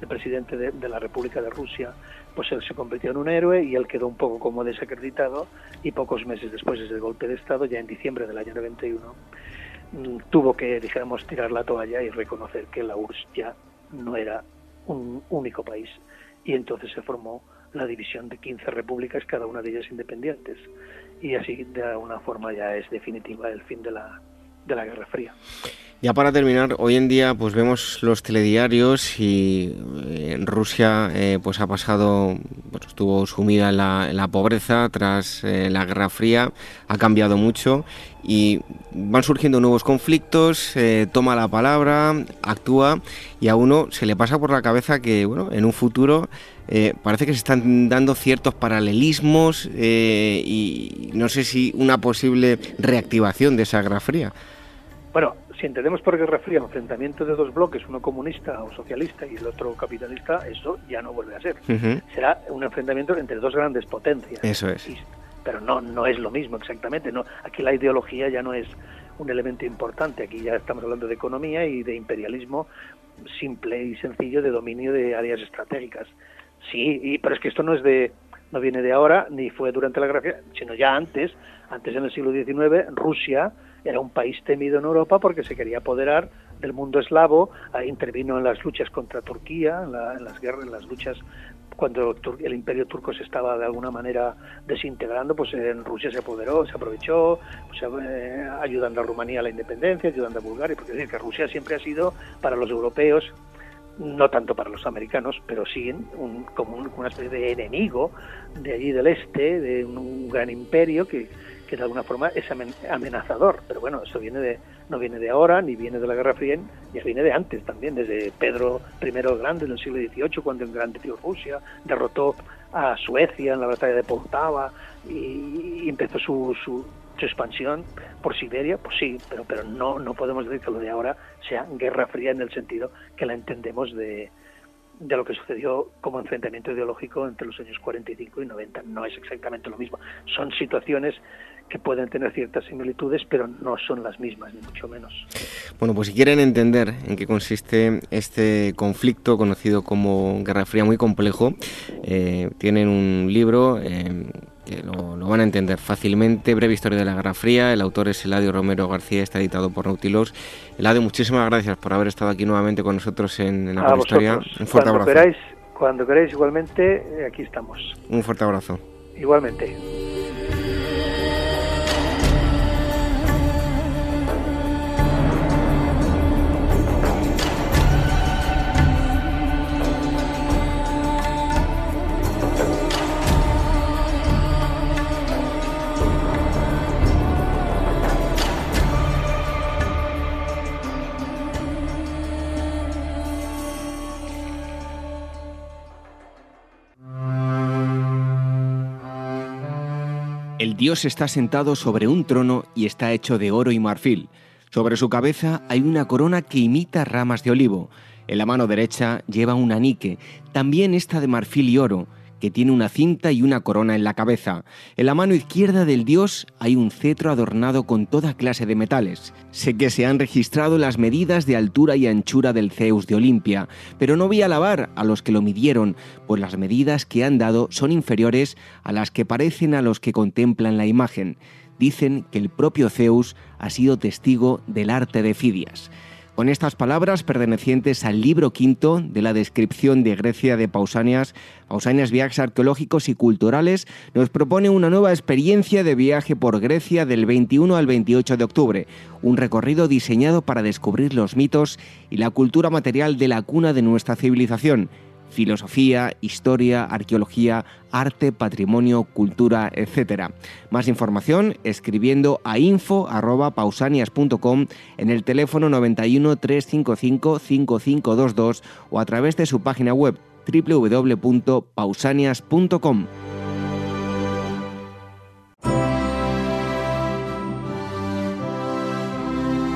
el, presidente de, la República de Rusia, pues él se convirtió en un héroe y él quedó un poco como desacreditado y pocos meses después del golpe de Estado, ya en diciembre del año 91, mm, tuvo que, dijéramos, tirar la toalla y reconocer que la URSS ya no era un único país y entonces se formó la división de 15 repúblicas, cada una de ellas independientes y así de alguna forma ya es definitiva el fin de la, de la Guerra Fría. Ya para terminar, hoy en día pues vemos los telediarios y eh, en Rusia eh, pues ha pasado, pues estuvo sumida en la, pobreza tras eh, la Guerra Fría, ha cambiado mucho y van surgiendo nuevos conflictos, toma la palabra, actúa y a uno se le pasa por la cabeza que bueno, en un futuro parece que se están dando ciertos paralelismos y no sé si una posible reactivación de esa Guerra Fría. Bueno, si entendemos por Guerra Fría enfrentamiento de dos bloques, uno comunista o socialista y el otro capitalista, eso ya no vuelve a ser. Será un enfrentamiento entre dos grandes potencias. Eso es. pero no, no es lo mismo exactamente. No, aquí la ideología ya no es un elemento importante. Aquí ya estamos hablando de economía y de imperialismo simple y sencillo de dominio de áreas estratégicas. Sí, y, pero es que esto no es de no viene de ahora ni fue durante la Guerra sino ya antes, antes en el siglo XIX, Rusia era un país temido en Europa porque se quería apoderar del mundo eslavo, intervino en las luchas contra Turquía, en, las guerras, en las luchas cuando el imperio turco se estaba de alguna manera desintegrando, pues en Rusia se apoderó, se aprovechó, pues, eh, ayudando a Rumanía a la independencia, ayudando a Bulgaria, porque decir que Rusia siempre ha sido para los europeos no tanto para los americanos, pero sí un, como una especie de enemigo de allí del este, de un gran imperio que, que de alguna forma es amenazador. Pero bueno, eso viene de, no viene de ahora, ni viene de la Guerra Fría, ya viene de antes también, desde Pedro I el Grande en el siglo XVIII, cuando el Grande Tío Rusia derrotó a Suecia en la batalla de Poltava y, empezó su, su, expansión por Siberia, pues sí, pero, pero no, no podemos decir que lo de ahora sea Guerra Fría en el sentido que la entendemos de, de lo que sucedió como enfrentamiento ideológico entre los años 45 y 90. No es exactamente lo mismo. Son situaciones que pueden tener ciertas similitudes, pero no son las mismas, ni mucho menos. Bueno, pues si quieren entender en qué consiste este conflicto conocido como Guerra Fría muy complejo, eh, tienen un libro eh, que lo, van a entender fácilmente, Breve Historia de la Guerra Fría, el autor es Eladio Romero García, está editado por Nautilos. Eladio, muchísimas gracias por haber estado aquí nuevamente con nosotros en, la historia. Un fuerte abrazo. Queráis, cuando queráis, igualmente, eh, aquí estamos. Un fuerte abrazo. Igualmente. Dios está sentado sobre un trono y está hecho de oro y marfil. Sobre su cabeza hay una corona que imita ramas de olivo. En la mano derecha lleva un anique, también está de marfil y oro que tiene una cinta y una corona en la cabeza. En la mano izquierda del dios hay un cetro adornado con toda clase de metales. Sé que se han registrado las medidas de altura y anchura del Zeus de Olimpia, pero no voy a alabar a los que lo midieron, pues las medidas que han dado son inferiores a las que parecen a los que contemplan la imagen. dicen que el propio Zeus ha sido testigo del arte de Fidias. Con estas palabras pertenecientes al libro quinto de la descripción de Grecia de Pausanias, Pausanias Viajes Arqueológicos y Culturales, nos propone una nueva experiencia de viaje por Grecia del 21 al 28 de octubre, un recorrido diseñado para descubrir los mitos y la cultura material de la cuna de nuestra civilización, filosofía, historia, arqueología, arte, patrimonio, cultura, etc. Más información escribiendo a info.pausanias.com en el teléfono 91 355 5522 o a través de su página web www.pausanias.com.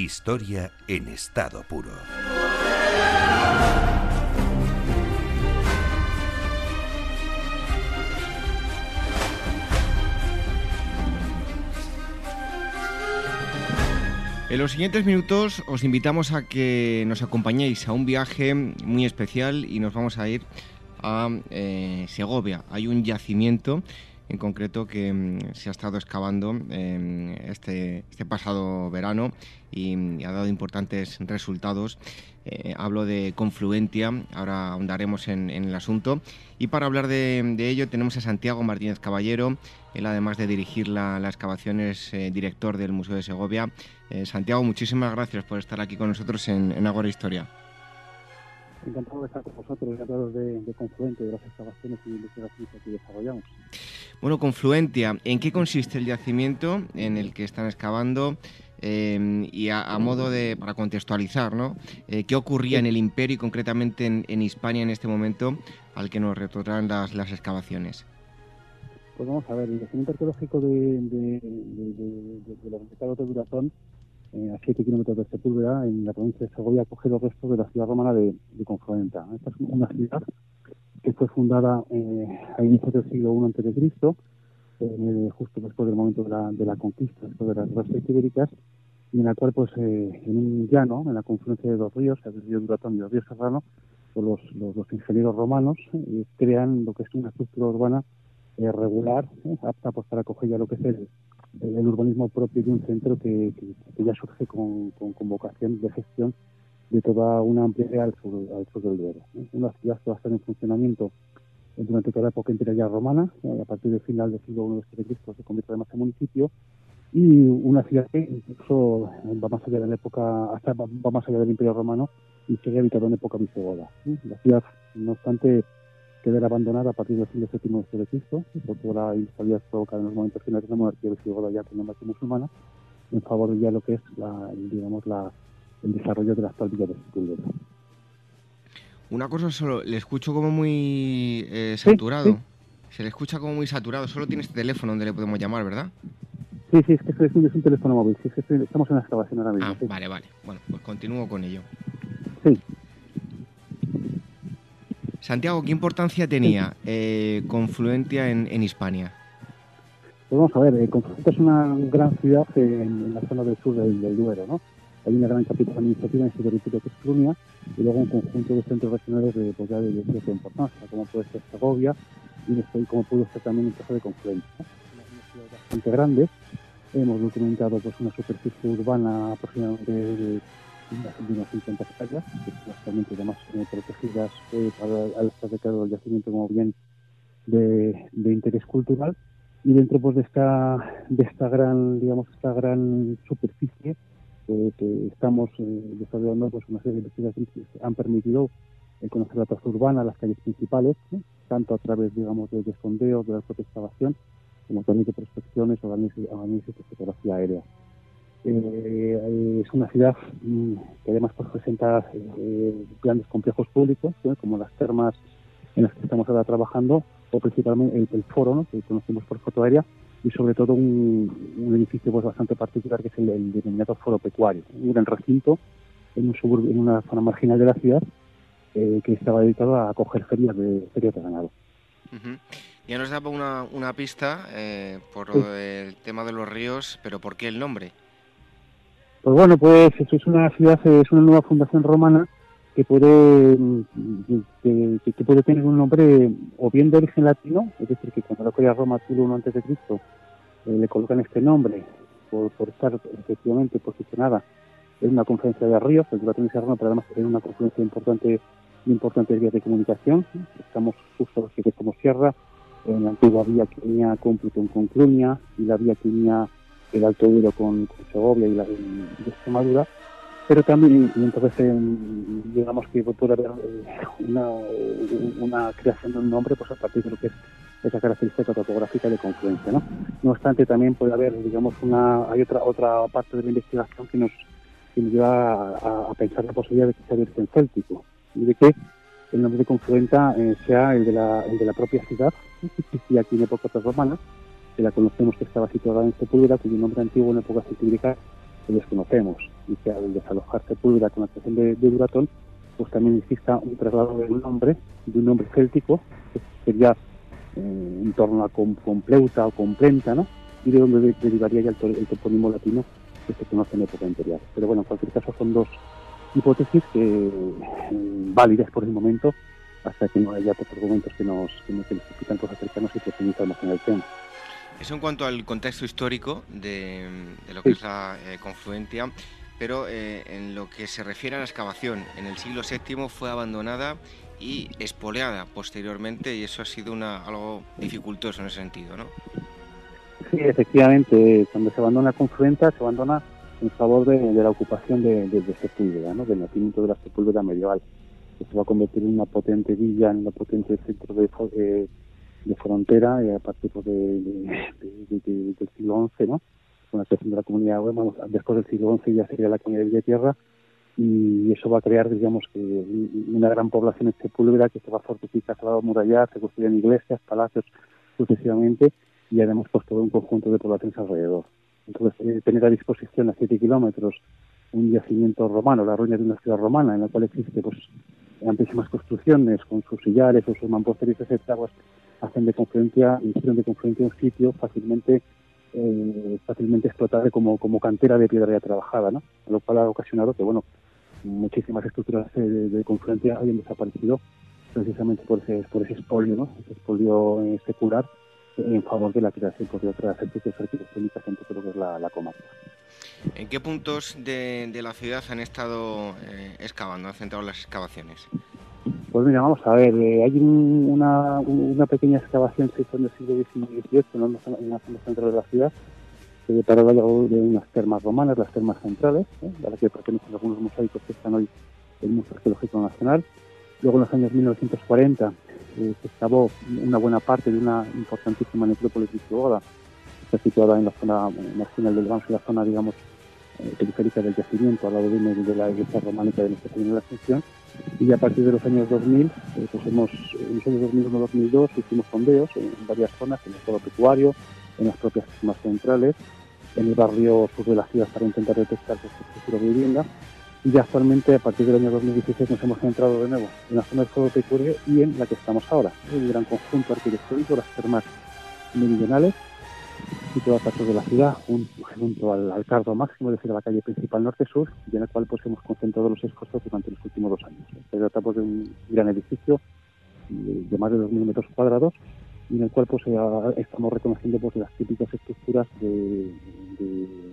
historia en estado puro. En los siguientes minutos os invitamos a que nos acompañéis a un viaje muy especial y nos vamos a ir a eh, Segovia. Hay un yacimiento en concreto que mm, se ha estado excavando em, este, este, pasado verano y, ha dado importantes resultados. Eh, hablo de Confluentia, ahora ahondaremos en, el asunto. Y para hablar de, ello tenemos a Santiago Martínez Caballero, él además de dirigir la, la excavación es eh, director del Museo de Segovia. Eh, Santiago, muchísimas gracias por estar aquí con nosotros en, en Agora Historia. Encantado de estar con vosotros, encantado de, de Confluente, de las excavaciones y investigaciones que desarrollamos. Bueno, Confluentia, ¿en qué consiste el yacimiento en el que están excavando? Em, y a, modo de, para contextualizar, ¿no? Eh, ¿Qué ocurría en el imperio y concretamente en, en, Hispania en este momento al que nos retornan las, las excavaciones? Pues vamos a ver, el yacimiento arqueológico de, de, de, de los de Durazón, eh, a 7 kilómetros de Sepúlveda, en la provincia de Segovia, acoge los restos de la ciudad romana de, Confluenta. Esta es una ciudad que fue fundada eh, a inicios del siglo I a.C., eh, justo después del momento de la, de la conquista, después de las guerras ibéricas, y en la cual, pues, eh, en un llano, en la confluencia de dos ríos, el río Duratón y el río Serrano, pues los, los, ingenieros romanos eh, crean lo que es una estructura urbana regular, apta pues, para acoger ya lo que es el, el, urbanismo propio de un centro que, que, ya surge con, con, vocación de gestión de toda una amplia área al sur, al sur del Duero. Una ciudad que va a estar en funcionamiento durante toda la época imperial romana, a partir del final del siglo I de Cristo se convierte además en municipio, y una ciudad que incluso va más allá de la época, hasta va, más allá del Imperio Romano y sigue habitado en época visigoda. La ciudad, no obstante, quedar abandonada a partir del siglo VII de Cristo, por toda la inestabilidad provocada en los momentos finales de la monarquía visigoda ya con la musulmana, en favor de ya lo que es la, digamos, la, el desarrollo de la actual villa de Sepúlveda. Una cosa solo, le escucho como muy eh, saturado. Se le escucha como muy saturado. Solo tiene este teléfono donde le podemos llamar, ¿verdad? Sí, sí, es que es un, teléfono móvil. Sí, es que estamos en la excavación ahora mismo. Ah, vale, vale. Bueno, pues continúo con ello. Sí. Santiago, ¿qué importancia tenía eh, Confluentia en, Hispania? Pues vamos a ver, eh, Confluentia es una gran ciudad en, la zona del sur del, Duero, ¿no? Hay una gran capital administrativa en su territorio que es Clunia y luego un conjunto de centros regionales de, pues de, de, importancia, como puede ser Segovia y después, como puede ser también el caso de Confluencia. Una ciudad bastante grande, hemos documentado pues una superficie urbana aproximadamente unas 50 hectáreas, que actualmente además eh, protegidas eh, al estar declarado el yacimiento como bien de, de interés cultural y dentro pues de esta de esta gran digamos esta gran superficie que estamos eh, desarrollando pues, una serie de investigaciones que han permitido eh, conocer la traza urbana, las calles principales, tanto a través, digamos, de, sondeos, de la propia excavación, como también de prospecciones o análisis, de fotografía aérea. Eh, es una ciudad mm, que además pues, presenta grandes complejos públicos, como las termas en las que estamos ahora trabajando, o principalmente el, foro, que conocemos por foto aérea, y sobre todo un, edificio pues bastante particular que es el, denominado foro pecuario, un gran recinto en un suburbio, en una zona marginal de la ciudad eh, que estaba dedicado a acoger ferias de ferias de ganado. Ya nos daba una, una pista eh, por el tema de los ríos, pero ¿por qué el nombre? Pues bueno, pues es una ciudad, es una nueva fundación romana que puede que, puede tener un nombre o bien de origen latino, es decir, que cuando lo crea Roma siglo I antes de Cristo eh, le colocan este nombre por, por, estar efectivamente posicionada en una confluencia de ríos, el Duratón de Roma, pero además en una confluencia importante importantes vías de comunicación. Estamos justo que como sierra, en la antigua vía que unía Cómputo con Clunia y la vía que unía el Alto Duero con, Segovia y la de Extremadura pero también entonces digamos que puede haber eh, una, una, creación de un nombre pues a partir de lo que es esa característica topográfica de confluencia no no obstante también puede haber digamos una hay otra otra parte de la investigación que nos, que nos lleva a, pensar la posibilidad de que sea de origen céltico y de que el nombre de confluenta eh, sea el de la el de la propia ciudad que existía aquí en época romana que la conocemos que estaba situada en Sepúlveda cuyo nombre antiguo en época científica desconocemos y que al desalojar Sepúlveda con la creación de, Duratón, pues también exista un traslado de un nombre, de un nombre céltico, que sería eh, en torno a compleuta o complenta, ¿no? Y de donde derivaría ya el, topónimo latino que se conoce en época anterior. Pero bueno, en cualquier caso son dos hipótesis que mm, válidas por el momento hasta que no haya otros argumentos que nos, que nos, explican cosas cercanas y profundizamos en el tema. Eso en cuanto al contexto histórico de, lo que es la eh, confluencia, pero eh, en lo que se refiere a la excavación, en el siglo VII fue abandonada y espoleada posteriormente y eso ha sido una, algo dificultoso en ese sentido, ¿no? Sí, efectivamente, cuando se abandona Confluenta se abandona en favor de, la ocupación de, de, de Sepúlveda, ¿no? del nacimiento de la Sepúlveda medieval, que se va a convertir en una potente villa, en una potente centro de, eh, de frontera eh, a partir pues, de, del siglo XI, ¿no? con la creación de la comunidad, bueno, después del siglo XI ya sería la comunidad de tierra y eso va a crear, digamos, que una gran población en Sepúlveda que se va a fortificar, se va a amurallar, se construyen iglesias, palacios sucesivamente y además pues todo un conjunto de poblaciones alrededor. Entonces, eh, tener a disposición a 7 kilómetros un yacimiento romano, la ruina de una ciudad romana en la cual existe pues amplísimas construcciones con sus sillares o sus mamposteros, etcétera, pues hacen de confluencia, hicieron de confluencia un sitio fácilmente eh, fácilmente explotable como, como cantera de piedra ya trabajada, ¿no? Lo cual ha ocasionado que, bueno, muchísimas estructuras de, de confluencia hayan desaparecido precisamente por ese, por ese expolio, ¿no? Ese expolio eh, secular en favor de la creación de otras estructuras arquitectónicas en todo lo que es la, la comarca. ¿En qué puntos de, de, la ciudad han estado eh, excavando, han centrado las excavaciones? Pues mira, vamos a ver, eh, hay una, una, pequeña excavación se hizo en el siglo XVIII en la zona central de la ciudad, que deparó de unas termas romanas, las termas centrales, ¿eh? a las que pertenecen algunos mosaicos que están hoy en el Museo Arqueológico Nacional. Luego en los años 1940 eh, se excavó una buena parte de una importantísima necrópolis visigoda, que está situada en la zona marginal del Banco, en la zona, digamos, eh, periférica del yacimiento, al lado de, de la iglesia románica de Nuestra Señora de la Asunción y a partir de los años 2000, eh, pues hemos, en los años 2001-2002 hicimos sondeos en varias zonas, en el suelo pecuario, en las propias zonas centrales, en el barrio sur de la ciudad para intentar detectar su estructura de vivienda. Y actualmente, a partir del año 2016, nos hemos centrado de nuevo en la zona del suelo pecuario y en la que estamos ahora, el gran conjunto arquitectónico, las termas meridionales, situadas al sur de la ciudad, junto al, al cardo máximo, es decir, a la calle principal norte-sur, y en el cual pues hemos concentrado los esfuerzos durante los últimos dos años. Se trata pues, de un gran edificio de, más de 2.000 metros cuadrados, y en el cual pues, estamos reconociendo pues, las típicas estructuras de,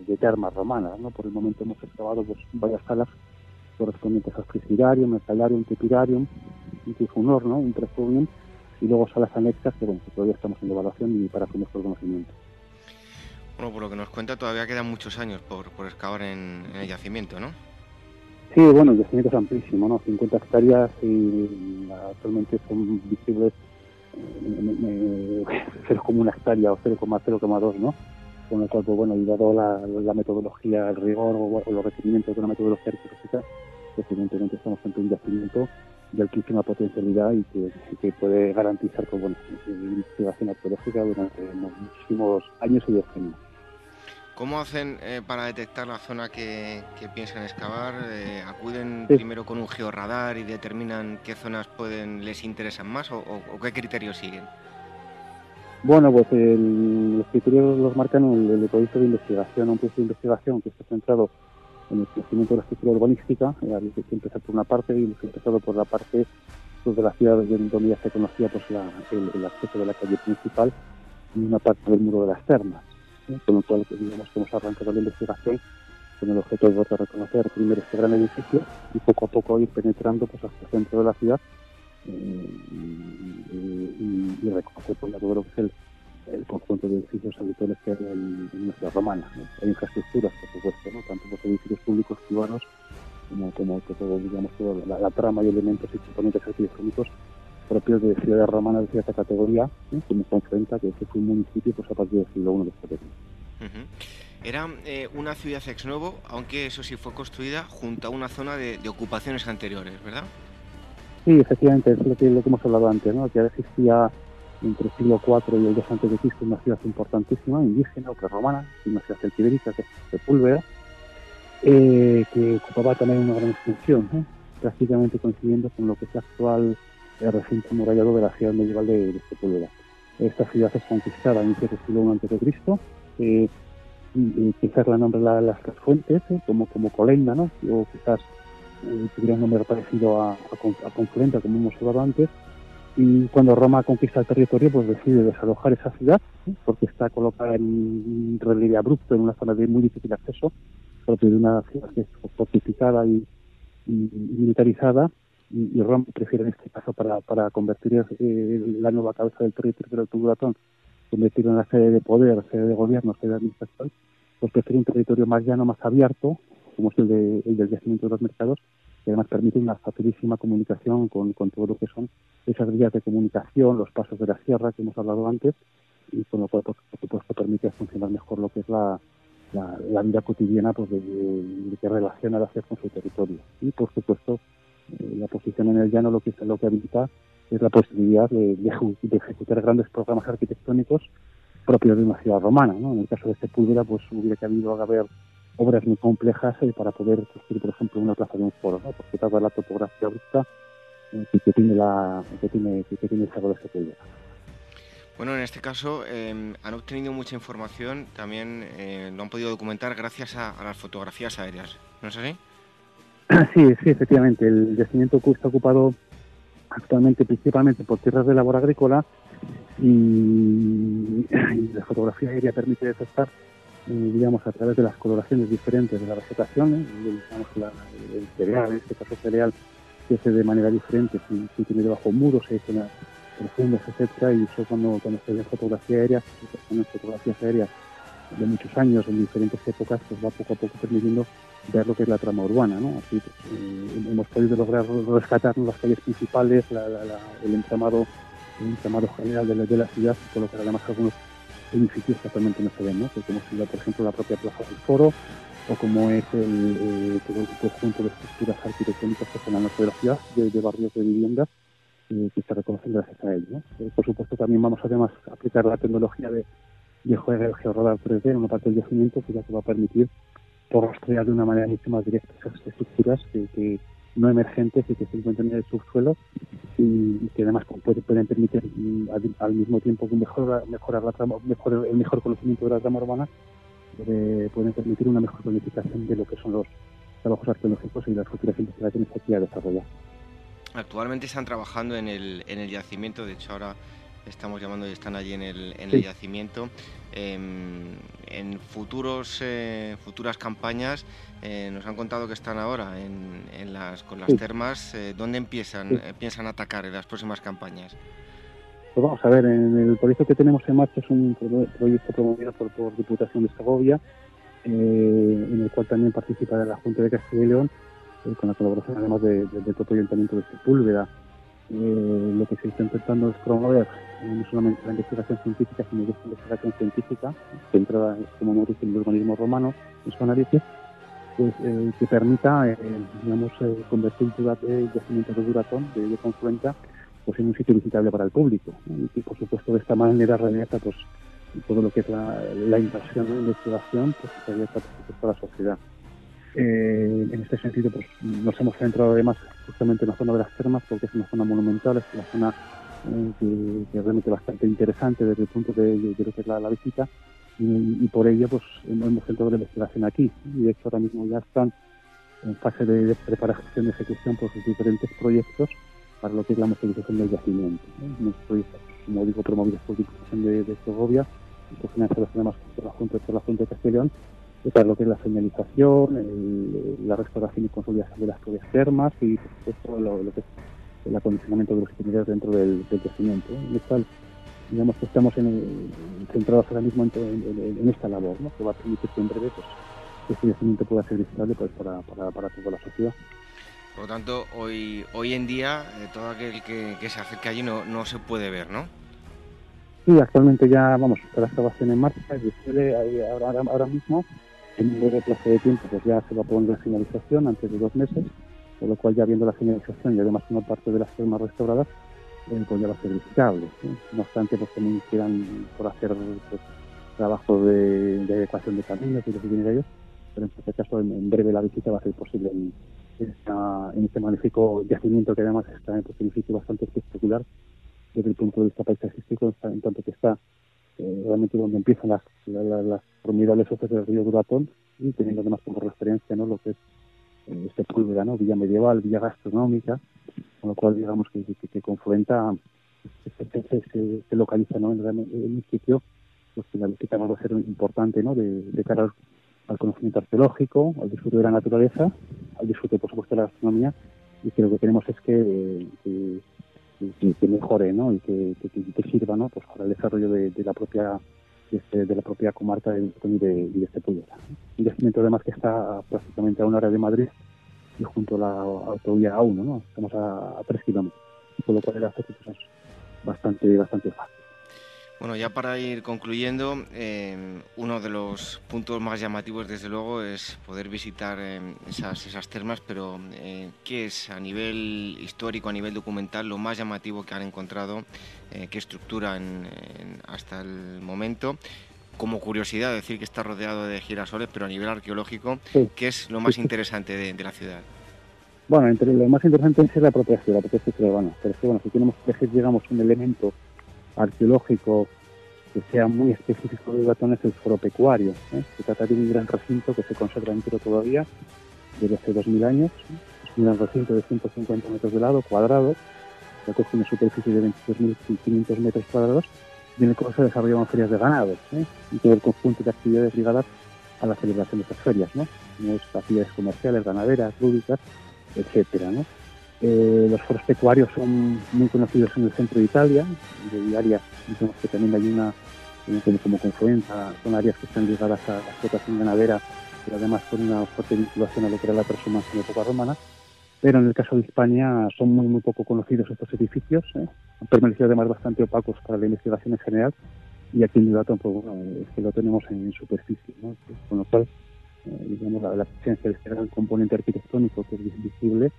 de, termas romanas. ¿no? Por el momento hemos excavado pues, varias salas correspondientes al frigidarium, un tepidarium, incluso un horno, un prefurium, y luego salas anexas que, bueno, que todavía estamos en evaluación y para fines por conocimiento. Bueno, por lo que nos cuenta, todavía quedan muchos años por, por excavar en, el yacimiento, ¿no? Sí, bueno, el yacimiento es amplísimo, ¿no? 50 hectáreas y actualmente son visibles eh, 0,1 hectárea o 0,0,2, ¿no? Con lo cual, pues bueno, y dado la, metodología, el rigor o, los requerimientos de una metodología arqueológica, pues evidentemente estamos ante un yacimiento de altísima potencialidad y que, puede garantizar pues, bueno, investigación arqueológica durante muchísimos años y decenios. ¿Cómo hacen eh, para detectar la zona que, piensan excavar? Eh, ¿Acuden primero con un georradar y determinan qué zonas pueden les interesan más o, qué criterios siguen? Bueno, pues los criterios los marcan el, el proyecto de investigación, un proyecto de investigación que está centrado en el conocimiento de la estructura urbanística, eh, que empezar por una parte y que empezado por la parte pues, de la ciudad donde ya se conocía pues, el, acceso de la calle principal y una parte del muro de las termas. Con lo cual, digamos que hemos arrancado la investigación con el objeto de reconocer primero este gran edificio y poco a poco ir penetrando pues, hasta el centro de la ciudad eh, y, reconocer pues, todo lo que es el, conjunto de edificios habituales que hay en, nuestra romana. Hay infraestructuras, por supuesto, ¿no? tanto los edificios públicos privados como, como todo, digamos, toda la, trama y elementos y componentes arquitectónicos propios de ciudades romanas de cierta categoría, ¿eh? como Confrenta, que fue un municipio pues, a partir del siglo I de este Era eh, una ciudad ex novo, aunque eso sí fue construida junto a una zona de, ocupaciones anteriores, ¿verdad? Sí, efectivamente, es lo que, lo que hemos hablado antes, ¿no? que existía entre el siglo IV y el II a.C., una ciudad importantísima, indígena, otra romana, una ciudad celtibérica, que es Sepúlveda, eh, que ocupaba también una gran extensión, prácticamente coincidiendo con lo que es el actual eh, recinto murallado de la ciudad medieval de, de Sepúlveda. Esta ciudad es conquistada en el siglo I a.C., quizás la nombre la, las fuentes, eh, como, como Colenda, ¿no? o quizás eh, tuviera un nombre parecido a, a, a Confluenta, como hemos hablado antes, y cuando Roma conquista el territorio, pues decide desalojar esa ciudad, porque está colocada en relieve abrupto, en una zona de muy difícil acceso, propio de una ciudad que es fortificada y, militarizada, y, Roma prefiere en este caso para, para convertir eh, la nueva cabeza del territorio del Tuburatón, convertirlo en la sede de poder, sede de gobierno, sede de administración, pues prefiere un territorio más llano, más abierto, como es el, de, el del yacimiento de los mercados, que además permite una facilísima comunicación con, con todo lo que son esas vías de comunicación, los pasos de la sierra que hemos hablado antes, y con lo cual, por, supuesto, permite funcionar mejor lo que es la, la, vida cotidiana pues, de, que relaciona la ciudad con su territorio. Y, por supuesto, la posición en el llano lo que, lo que habilita es la posibilidad de, de, ejecutar grandes programas arquitectónicos propios de una ciudad romana. ¿no? En el caso de Sepúlveda, pues hubiera habido haber obras muy complejas eh, para poder construir, por ejemplo, una plaza de un foro, ¿no? porque toda la topografía abrupta eh, que, tiene la que tiene, que tiene el cerro de Sepúlveda. Bueno, en este caso em, han obtenido mucha información, también eh, lo han podido documentar gracias a, las fotografías aéreas, ¿no es así? Sí, sí, efectivamente. El yacimiento está ocupado actualmente principalmente por tierras de labor agrícola y, la fotografía aérea permite detectar eh, digamos, a través de las coloraciones diferentes de la vegetación, ¿eh? digamos, el cereal, en este caso cereal, que hace de manera diferente, si, tiene debajo muros, hay zonas profundas, etcétera, y eso cuando, cuando se ve fotografía aérea, son fotografías aéreas de muchos años, en diferentes épocas, pues va poco a poco permitiendo ver lo que es la trama urbana, ¿no? Así eh, hemos podido lograr rescatar las calles principales, el entramado el entramado general de la, de la ciudad, colocar además algunos edificios que actualmente no se ven, ¿no? como por ejemplo, la propia Plaza del Foro, o como es el, eh, todo el conjunto de estructuras arquitectónicas que están al norte de la ciudad, de, barrios de viviendas, eh, que se reconocen gracias a ello. Eh, por supuesto, también vamos además a aplicar la tecnología de, de georradar 3D en una parte del yacimiento, que ya que va a permitir rastrear de una manera mucho más directa esas estructuras que no emergentes y que se encuentran en el subsuelo y, que además pueden, permitir mm, al, mismo tiempo que mejorar, mejorar la trama, el mejor conocimiento de la trama urbana, pueden permitir una mejor planificación de lo que son los trabajos arqueológicos y las futuras investigaciones aquí a desarrollar. Actualmente están trabajando en el, en el yacimiento, de hecho ahora estamos llamando y están allí en el, en el yacimiento. Em, en futuros, eh, futuras campañas eh, nos han contado que están ahora en, en las, con las termas. Eh, ¿Dónde empiezan, piensan atacar en las próximas campañas? Pues vamos a ver, en el proyecto que tenemos en marcha es un proyecto promovido por, por Diputación de Segovia, en el cual también participa la Junta de Castilla y León, con la colaboración además del propio Ayuntamiento de Sepúlveda. Eh, lo que se está intentando es promover no solamente la investigación científica, sino la investigación científica, centrada como hemos en el urbanismo romano, en su análisis, pues eh, que permita, eh, digamos, eh, convertir el yacimiento de Duratón, de, de Confluenta, pues en un sitio visitable para el público. Y que, por supuesto, de esta manera realiza pues, todo lo que es la, la inversión en investigación, pues realiza, por supuesto, la sociedad. en este sentido, pues nos hemos centrado además justamente en la zona de las termas, porque es una zona monumental, es una zona que, que, realmente bastante interesante desde el punto de, de, de la, la visita y, y, por ello pues hemos centrado la investigación aquí y de hecho ahora mismo ya están en fase de, preparación de ejecución por sus diferentes proyectos para lo que es la movilización del yacimiento. ¿eh? Unos proyectos, como digo, promovidos por Diputación de, de Segovia y cofinanciados además por la Junta, por la Junta de Castellón para lo que es la señalización, el, la restauración y consolidación de las propias termas y por supuesto lo, lo que es el acondicionamiento de los itinerarios dentro del, del yacimiento. En el cual digamos que estamos en el, centrados ahora mismo en, en, en, esta labor, ¿no? que va a permitir que en breve pues, este yacimiento pueda ser visitable pues, para, para, para toda la sociedad. Por lo tanto, hoy, hoy en día eh, todo aquel que, que, se acerque allí no, no se puede ver, ¿no? Sí, actualmente ya, vamos, está la excavación en marcha ahora, ahora mismo, en un breve plazo de tiempo, pues ya se va poner la señalización antes de dos meses, por lo cual ya viendo la señalización y además una parte de las formas restauradas, eh, pues ya va a ser visitable. ¿sí? No obstante, pues también quedan por hacer pues, trabajo de, de, adecuación de caminos y los itinerarios, pero en cualquier caso, en, breve la visita va a ser posible en, en este magnífico yacimiento que además está en un edificio bastante espectacular desde el punto de vista paisajístico, en tanto que está eh, realmente donde empiezan las, las, las formidables hoces del río Duratón y teniendo además como referencia ¿no? lo que es eh, Sepúlveda, ¿no? villa medieval, villa gastronómica, con lo cual digamos que, que, que Confluenta se, se, se, se localiza ¿no? en, en un sitio pues que la va a ser importante ¿no? de, cara al, conocimiento arqueológico, al disfrute de la naturaleza, al disfrute por supuesto de la gastronomía y que lo que queremos es que, que, que mejore ¿no? y que, que, sirva ¿no? pues para el desarrollo de, la propia de, este, de, la propia comarca de y de, y de Sepúlveda. Un yacimiento además que está prácticamente a una hora de Madrid y junto a la autovía A1, ¿no? Estamos a, a tres kilómetros, con lo cual el acceso pues, es bastante, bastante fácil. Bueno, ya para ir concluyendo, eh, uno de los puntos más llamativos, desde luego, es poder visitar eh, esas, esas termas, pero eh, ¿qué es a nivel histórico, a nivel documental, lo más llamativo que han encontrado? ¿Qué estructura en, en, hasta el momento? Como curiosidad, decir que está rodeado de girasoles, pero a nivel arqueológico, sí. ¿qué es lo más interesante de, de la ciudad? Bueno, entre lo más interesante es la propia ciudad, la propia urbana. Pero es que, bueno, si tenemos digamos, un elemento arqueológico que sea muy específico de Batón es el foro pecuario. ¿eh? Se trata de un gran recinto que se conserva entero todavía desde hace 2.000 años. Es un gran recinto de 150 metros de lado, cuadrado, tiene una superficie de 22.500 metros cuadrados, y en el cual se desarrollaban ferias de ganado ¿eh? y todo el conjunto de actividades ligadas a la celebración de estas ferias, ¿no? como actividades comerciales, ganaderas, lúdicas, etcétera, ¿no? Eh, los foros pecuarios son muy conocidos en el centro de Italia, de áreas, que también hay una, como, como confluencia, son áreas que están ligadas a la explotación ganadera, pero además con una fuerte vinculación a lo que era la transformación en época romana. Pero en el caso de España son muy, muy poco conocidos estos edificios, ¿eh? han permanecido además bastante opacos para la investigación en general, y aquí en Duratón, pues bueno, es que lo tenemos en, en superficie, ¿no? con lo cual, eh, digamos, la, la presencia de este gran componente arquitectónico que es visible,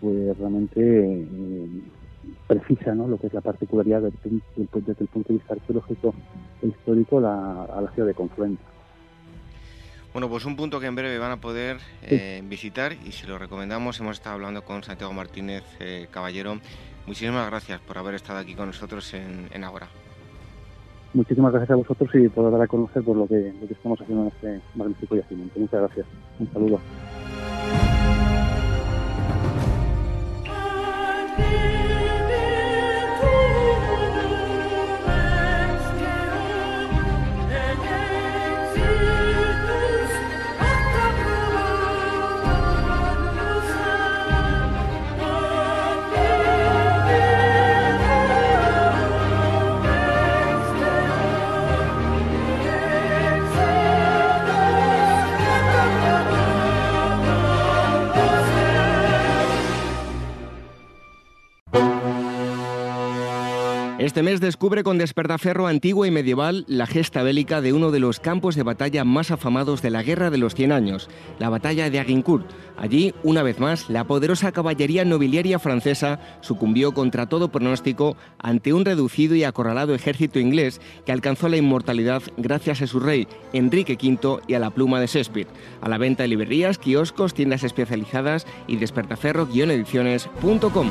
pues realmente eh, precisa ¿no? lo que es la particularidad desde, desde el punto de vista arqueológico e histórico la, a la ciudad de Confluencia. Bueno, pues un punto que en breve van a poder eh, sí. visitar y si lo recomendamos, hemos estado hablando con Santiago Martínez eh, Caballero. Muchísimas gracias por haber estado aquí con nosotros en, en. Muchísimas gracias a vosotros y por dar a conocer por lo que, lo que estamos haciendo en este magnífico yacimiento. Muchas gracias. Un saludo. been Este mes descubre con despertaferro antiguo y medieval la gesta bélica de uno de los campos de batalla más afamados de la Guerra de los Cien Años, la batalla de Agincourt. Allí, una vez más, la poderosa caballería nobiliaria francesa sucumbió contra todo pronóstico ante un reducido y acorralado ejército inglés que alcanzó la inmortalidad gracias a su rey, Enrique V, y a la pluma de Shakespeare. A la venta de librerías, kioscos, tiendas especializadas y despertaferro-ediciones.com.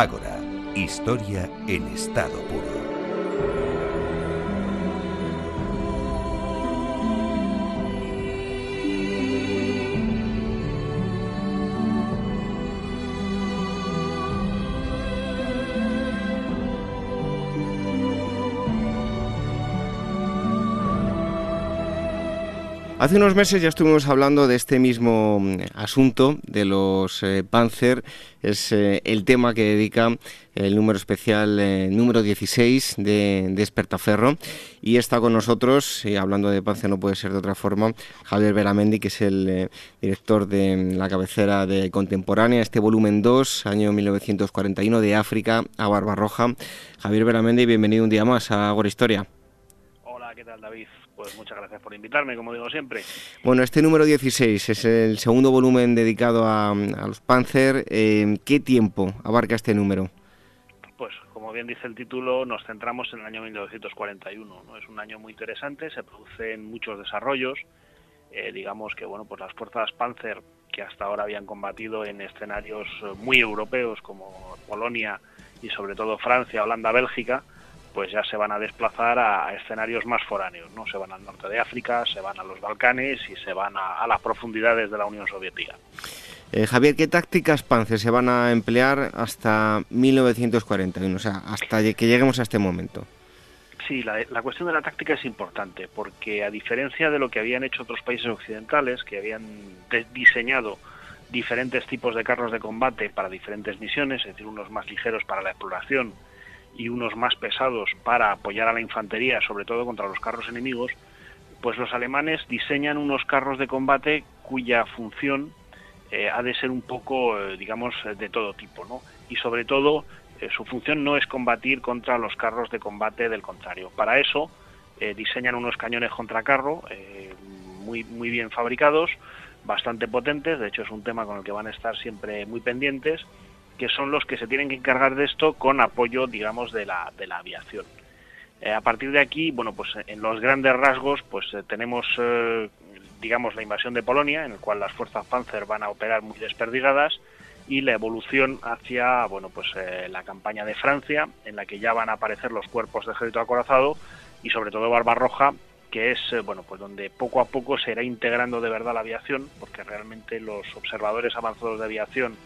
Ágora, historia en estado puro. Hace unos meses ya estuvimos hablando de este mismo mm, asunto de los eh, Panzer. Es eh, el tema que dedica el número especial eh, número 16 de, Despertaferro. Y está con nosotros, y hablando de Panzer no puede ser de otra forma, Javier Veramendi, que es el director de mm, la cabecera de Contemporánea, este volumen 2, año 1941, de África a Barbarroja. Javier Veramendi, bienvenido un día más a Agora Historia. Hola, ¿qué tal David? Pues muchas gracias por invitarme, como digo siempre. Bueno, este número 16 es el segundo volumen dedicado a, los Panzer. Eh, ¿Qué tiempo abarca este número? Pues como bien dice el título, nos centramos en el año 1941. ¿no? Es un año muy interesante, se producen muchos desarrollos. Eh, digamos que bueno, pues las fuerzas Panzer que hasta ahora habían combatido en escenarios muy europeos como Polonia y sobre todo Francia, Holanda, Bélgica, pues ya se van a desplazar a, escenarios más foráneos, ¿no? Se van al norte de África, se van a los Balcanes y se van a, las profundidades de la Unión Soviética. Eh, Javier, ¿qué tácticas Panzer se van a emplear hasta 1941, o sea, hasta que lleguemos a este momento? Sí, la, la, cuestión de la táctica es importante, porque a diferencia de lo que habían hecho otros países occidentales, que habían diseñado diferentes tipos de carros de combate para diferentes misiones, es decir, unos más ligeros para la exploración y unos más pesados para apoyar a la infantería, sobre todo contra los carros enemigos, pues los alemanes diseñan unos carros de combate cuya función eh, ha de ser un poco, eh, digamos, de todo tipo, ¿no? Y sobre todo, eh, su función no es combatir contra los carros de combate del contrario. Para eso, diseñan unos cañones contra carro muy, muy bien fabricados, bastante potentes, de hecho es un tema con el que van a estar siempre muy pendientes, que son los que se tienen que encargar de esto con apoyo, digamos, de la, de la aviación. Eh, a partir de aquí, bueno, pues en los grandes rasgos, pues eh, tenemos, eh, digamos, la invasión de Polonia, en el cual las fuerzas Panzer van a operar muy desperdigadas, y la evolución hacia, bueno, pues la campaña de Francia, en la que ya van a aparecer los cuerpos de ejército acorazado y sobre todo Barbarroja, que es, bueno, pues donde poco a poco se irá integrando de verdad la aviación, porque realmente los observadores avanzados de aviación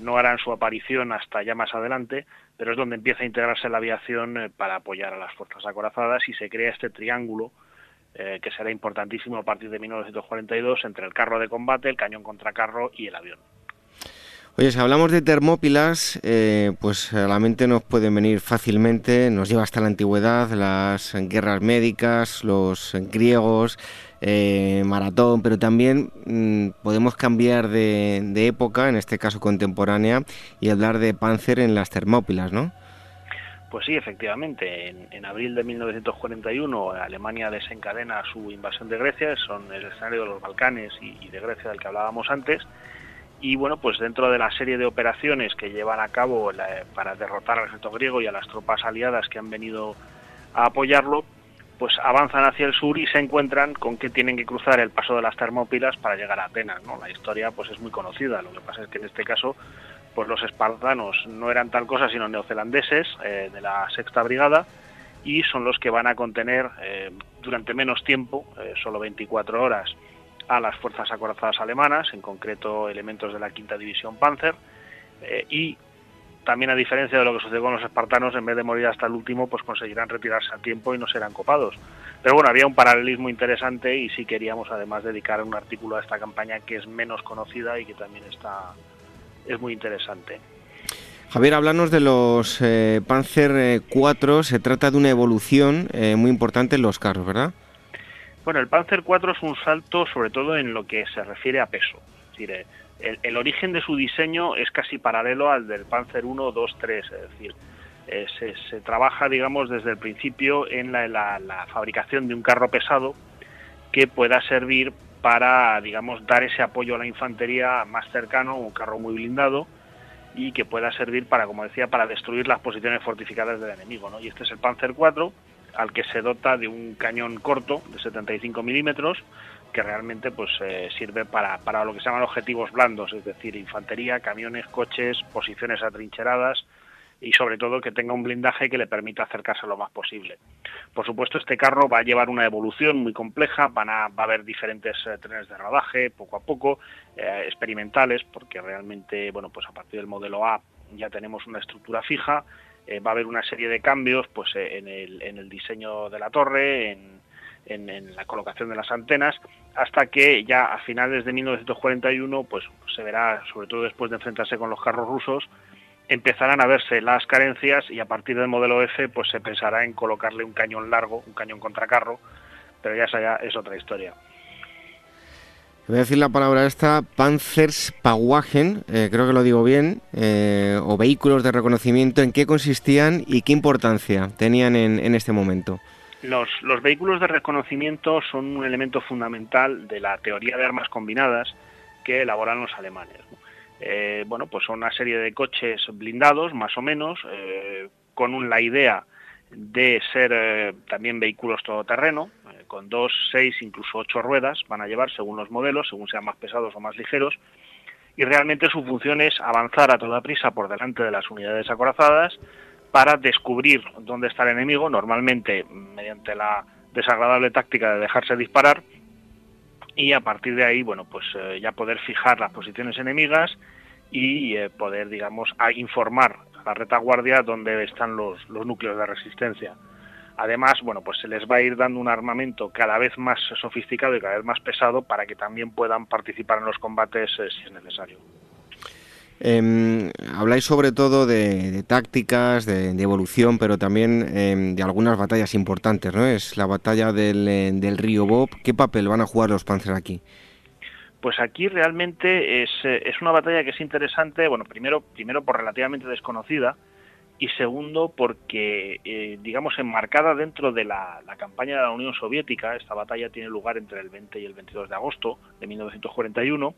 no harán su aparición hasta ya más adelante, pero es donde empieza a integrarse la aviación eh, para apoyar a las fuerzas acorazadas y se crea este triángulo eh, que será importantísimo a partir de 1942 entre el carro de combate, el cañón contra carro y el avión. Oye, si hablamos de Termópilas, pues a la mente nos pueden venir fácilmente, nos lleva hasta la antigüedad, las guerras médicas, los griegos, eh, maratón, pero también mm, podemos cambiar de, época, en este caso contemporánea, y hablar de Panzer en las Termópilas, ¿no? Pues sí, efectivamente. En, abril de 1941 Alemania desencadena su invasión de Grecia, son el escenario de los Balcanes y, de Grecia del que hablábamos antes. Y bueno, pues dentro de la serie de operaciones que llevan a cabo para derrotar al ejército griego y a las tropas aliadas que han venido a apoyarlo, pues avanzan hacia el sur y se encuentran con que tienen que cruzar el paso de las Termópilas para llegar a Atenas, ¿no? La historia pues es muy conocida, lo que pasa es que en este caso pues los espartanos no eran tal cosa sino neozelandeses eh, de la sexta brigada y son los que van a contener eh, durante menos tiempo, eh, solo 24 horas, a las fuerzas acorazadas alemanas, en concreto elementos de la quinta división Panzer, eh, y también a diferencia de lo que sucedió con los espartanos, en vez de morir hasta el último, pues conseguirán retirarse a tiempo y no serán copados. Pero bueno, había un paralelismo interesante y sí queríamos además dedicar un artículo a esta campaña que es menos conocida y que también está es muy interesante. Javier, háblanos de los eh, Panzer 4. Se trata de una evolución eh, muy importante en los carros, ¿verdad? Bueno, el Panzer 4 es un salto sobre todo en lo que se refiere a peso. Es decir, eh, el, origen de su diseño es casi paralelo al del Panzer 1, 2, 3, es decir, eh, se, trabaja, digamos, desde el principio en la, fabricación de un carro pesado que pueda servir para, digamos, dar ese apoyo a la infantería más cercano, un carro muy blindado y que pueda servir para, como decía, para destruir las posiciones fortificadas del enemigo, ¿no? Y este es el Panzer 4, al que se dota de un cañón corto de 75 milímetros que realmente pues eh, sirve para, para lo que se llaman objetivos blandos, es decir, infantería, camiones, coches, posiciones atrincheradas y sobre todo que tenga un blindaje que le permita acercarse lo más posible. Por supuesto, este carro va a llevar una evolución muy compleja, van a, va a haber diferentes eh, trenes de rodaje poco a poco, eh, experimentales, porque realmente, bueno, pues a partir del modelo A ya tenemos una estructura fija, va a haber una serie de cambios pues en el, en el diseño de la torre, en, en, la colocación de las antenas, hasta que ya a finales de 1941, pues se verá, sobre todo después de enfrentarse con los carros rusos, empezarán a verse las carencias y a partir del modelo F, pues se pensará en colocarle un cañón largo, un cañón contracarro, pero ya esa ya es otra historia. Voy a decir la palabra esta, Panzerspawagen, eh, creo que lo digo bien, eh, o vehículos de reconocimiento, ¿en qué consistían y qué importancia tenían en este momento? Los, vehículos de reconocimiento son un elemento fundamental de la teoría de armas combinadas que elaboran los alemanes. Eh, bueno, pues son una serie de coches blindados, más o menos, eh, con la idea de ser eh, también vehículos todoterreno, con dos, seis, incluso ocho ruedas van a llevar según los modelos, según sean más pesados o más ligeros, y realmente su función es avanzar a toda prisa por delante de las unidades acorazadas, para descubrir dónde está el enemigo, normalmente mediante la desagradable táctica de dejarse disparar, y a partir de ahí, bueno, pues eh, ya poder fijar las posiciones enemigas y eh, poder, digamos, informar a la retaguardia dónde están los, los núcleos de resistencia. Además, bueno, pues se les va a ir dando un armamento cada vez más sofisticado y cada vez más pesado para que también puedan participar en los combates eh, si es necesario. Eh, habláis sobre todo de, tácticas, de, evolución, pero también em, de algunas batallas importantes, ¿no? Es la batalla del, eh, del, río Bob. ¿Qué papel van a jugar los Panzer aquí? Pues aquí realmente es, eh, es, una batalla que es interesante, bueno, primero, primero por relativamente desconocida y segundo porque, eh, digamos, enmarcada dentro de la, la campaña de la Unión Soviética. Esta batalla tiene lugar entre el 20 y el 22 de agosto de 1941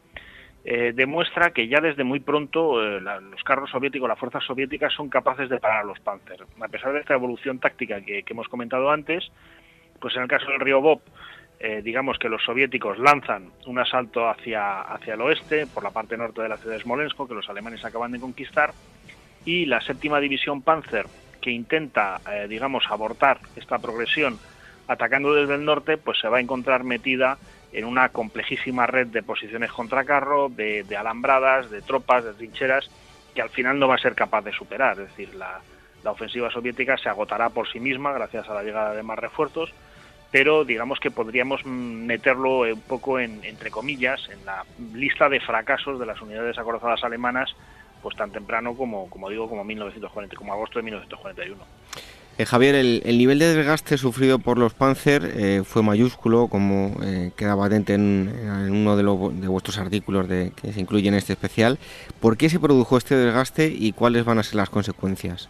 eh, demuestra que ya desde muy pronto eh, los carros soviéticos, las fuerzas soviéticas son capaces de parar a los Panzer. A pesar de esta evolución táctica que, hemos comentado antes, pues en el caso del río Bob, eh, digamos que los soviéticos lanzan un asalto hacia, hacia el oeste, por la parte norte de la ciudad de Smolensk, que los alemanes acaban de conquistar, y la séptima división Panzer, que intenta, digamos, abortar esta progresión atacando desde el norte, pues se va a encontrar metida en una complejísima red de posiciones contra carro, de, alambradas, de tropas, de trincheras, que al final no va a ser capaz de superar. Es decir, la, ofensiva soviética se agotará por sí misma gracias a la llegada de más refuerzos, pero digamos que podríamos meterlo un poco en, entre comillas en la lista de fracasos de las unidades acorazadas alemanas pues tan temprano como, como digo, como 1940, como agosto de 1941. Eh, Javier, el, nivel de desgaste sufrido por los Panzer eh, fue mayúsculo, como eh, queda patente en, uno de, de, vuestros artículos de, que se incluye en este especial. ¿Por qué se produjo este desgaste y cuáles van a ser las consecuencias?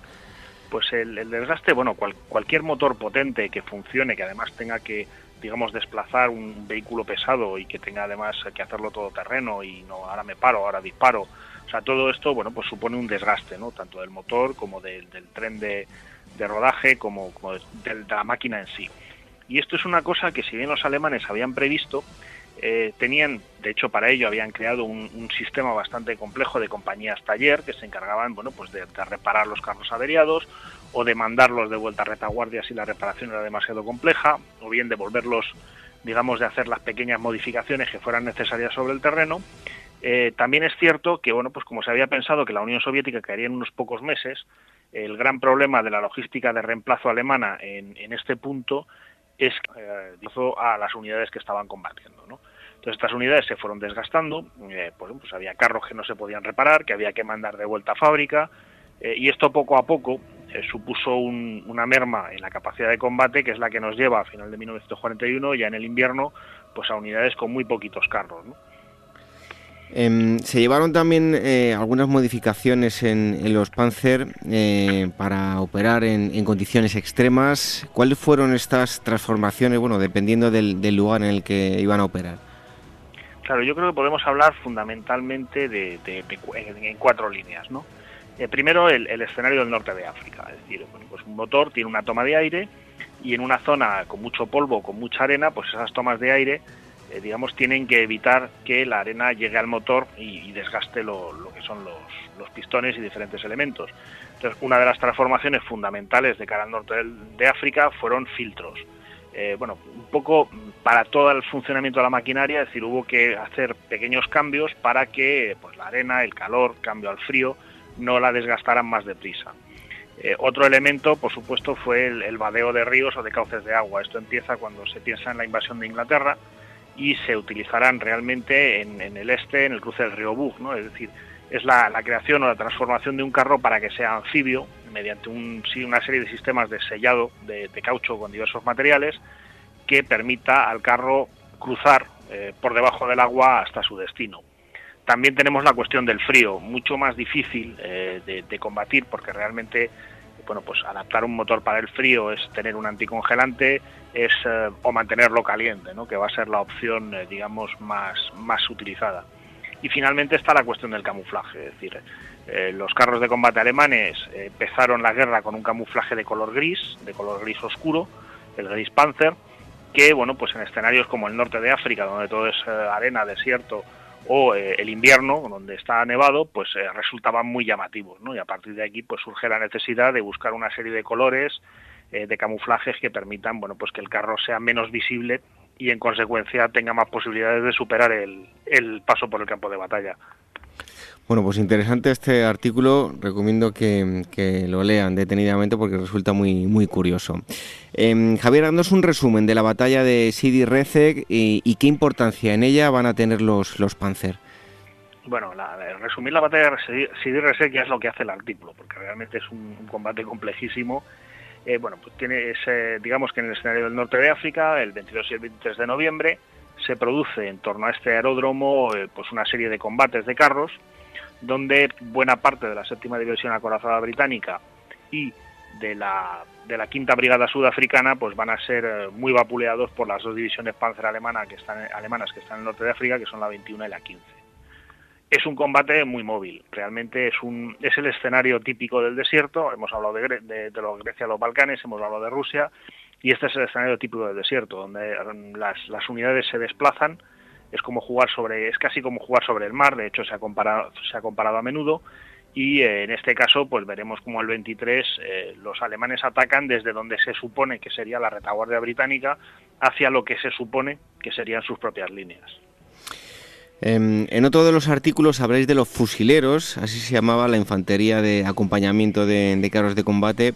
Pues el, desgaste, bueno, cualquier motor potente que funcione, que además tenga que, digamos, desplazar un vehículo pesado y que tenga además que hacerlo todo terreno y no, ahora me paro, ahora disparo. O sea, todo esto, bueno, pues supone un desgaste, ¿no? Tanto del motor como del tren de de rodaje como, de, la máquina en sí. Y esto es una cosa que si bien los alemanes habían previsto, Eh, tenían, de hecho, para ello habían creado un, sistema bastante complejo de compañías taller que se encargaban, bueno, pues de, reparar los carros averiados o de mandarlos de vuelta a retaguardia si la reparación era demasiado compleja, o bien de volverlos, digamos, de hacer las pequeñas modificaciones que fueran necesarias sobre el terreno. Eh, también es cierto que, bueno, pues como se había pensado que la Unión Soviética caería en unos pocos meses, el gran problema de la logística de reemplazo alemana en, este punto es eh, a las unidades que estaban combatiendo. ¿no? Entonces estas unidades se fueron desgastando, eh, pues, pues, había carros que no se podían reparar, que había que mandar de vuelta a fábrica, eh, y esto poco a poco eh, supuso una merma en la capacidad de combate, que es la que nos lleva a final de 1941, ya en el invierno, pues a unidades con muy poquitos carros. Em, se llevaron también algunas modificaciones en, los Panzer para operar en, condiciones extremas. ¿Cuáles fueron estas transformaciones, bueno, dependiendo del, lugar en el que iban a operar? Claro, yo creo que podemos hablar fundamentalmente de, en, cuatro líneas, ¿no? Eh, primero, el, escenario del norte de África, es decir, pues un motor tiene una toma de aire y en una zona con mucho polvo, con mucha arena, pues esas tomas de aire, eh, digamos, tienen que evitar que la arena llegue al motor y, desgaste lo, que son los, los, pistones y diferentes elementos. Entonces, una de las transformaciones fundamentales de cara al norte de África fueron filtros eh, bueno, un poco para todo el funcionamiento de la maquinaria, es decir, hubo que hacer pequeños cambios para que pues, la arena, el calor, cambio al frío, no la desgastaran más deprisa. Eh, otro elemento, por supuesto, fue el, vadeo de ríos o de cauces de agua. Esto empieza cuando se piensa en la invasión de Inglaterra y se utilizarán realmente en, el este, en el cruce del río Bug, ¿no? Es decir, es la, creación o la transformación de un carro para que sea anfibio mediante un, una serie de sistemas de sellado de, caucho con diversos materiales que permita al carro cruzar eh, por debajo del agua hasta su destino. También tenemos la cuestión del frío, mucho más difícil eh, de, combatir porque realmente bueno, pues adaptar un motor para el frío es tener un anticongelante es eh, o mantenerlo caliente, ¿no? que va a ser la opción digamos más, más utilizada. Y finalmente está la cuestión del camuflaje, es decir, eh, los carros de combate alemanes eh, empezaron la guerra con un camuflaje de color gris, de color gris oscuro, el gris Panzer, que bueno, pues en escenarios como el norte de África, donde todo es eh, arena, desierto, o el invierno, donde está nevado, pues resultaban muy llamativos, ¿no? Y a partir de aquí, pues surge la necesidad de buscar una serie de colores, de camuflajes que permitan, bueno, pues que el carro sea menos visible y en consecuencia tenga más posibilidades de superar el paso por el campo de batalla. Bueno, pues interesante este artículo, recomiendo que, lo lean detenidamente porque resulta muy, muy curioso. Eh, Javier, danos un resumen de la batalla de Sidi Rezek y, qué importancia en ella van a tener los, los Panzer. Bueno, la, resumir la batalla de Sidi Rezek ya es lo que hace el artículo, porque realmente es un, combate complejísimo. Eh, bueno, pues tiene ese, digamos que en el escenario del norte de África, el 22 y el 23 de noviembre, se produce en torno a este aeródromo eh, pues una serie de combates de carros donde buena parte de la séptima división acorazada británica y de la, de la quinta brigada sudafricana pues van a ser eh, muy vapuleados por las dos divisiones panzer alemana que están, alemanas que están en el norte de África, que son la 21 y la 15. Es un combate muy móvil, realmente es, un, es el escenario típico del desierto, hemos hablado de, de, de Grecia, los Balcanes, hemos hablado de Rusia, y este es el escenario típico del desierto, donde las, las unidades se desplazan es como jugar sobre, es casi como jugar sobre el mar, de hecho se ha comparado, se ha comparado a menudo, y eh, en este caso pues veremos como el 23 eh, los alemanes atacan desde donde se supone que sería la retaguardia británica hacia lo que se supone que serían sus propias líneas. Em, en otro de los artículos habréis de los fusileros, así se llamaba la infantería de acompañamiento de, carros de combate.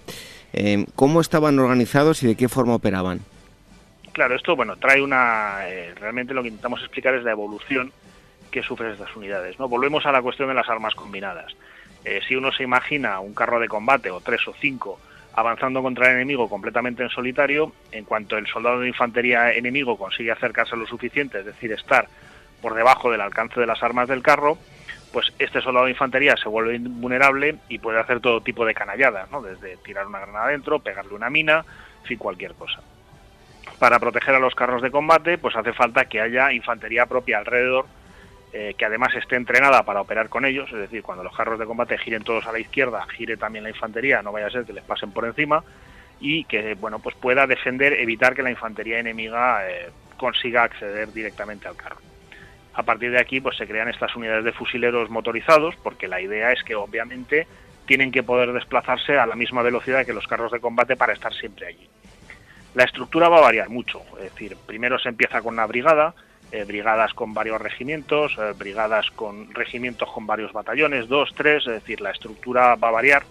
Em, ¿Cómo estaban organizados y de qué forma operaban? Claro, esto bueno trae una. Eh, realmente lo que intentamos explicar es la evolución que sufren estas unidades. ¿no? Volvemos a la cuestión de las armas combinadas. Eh, si uno se imagina un carro de combate o tres o cinco avanzando contra el enemigo completamente en solitario, en cuanto el soldado de infantería enemigo consigue acercarse lo suficiente, es decir, estar por debajo del alcance de las armas del carro, pues este soldado de infantería se vuelve invulnerable y puede hacer todo tipo de canalladas, ¿no? desde tirar una granada adentro, pegarle una mina, en fin, cualquier cosa para proteger a los carros de combate, pues hace falta que haya infantería propia alrededor, eh, que además esté entrenada para operar con ellos, es decir, cuando los carros de combate giren todos a la izquierda, gire también la infantería, no vaya a ser que les pasen por encima, y que bueno pues pueda defender, evitar que la infantería enemiga eh, consiga acceder directamente al carro. A partir de aquí, pues se crean estas unidades de fusileros motorizados, porque la idea es que obviamente tienen que poder desplazarse a la misma velocidad que los carros de combate para estar siempre allí. La estructura va a variar mucho, es decir, primero se empieza con una brigada, eh, brigadas con varios regimientos, eh, brigadas con regimientos con varios batallones, dos, tres, es decir, la estructura va a variar.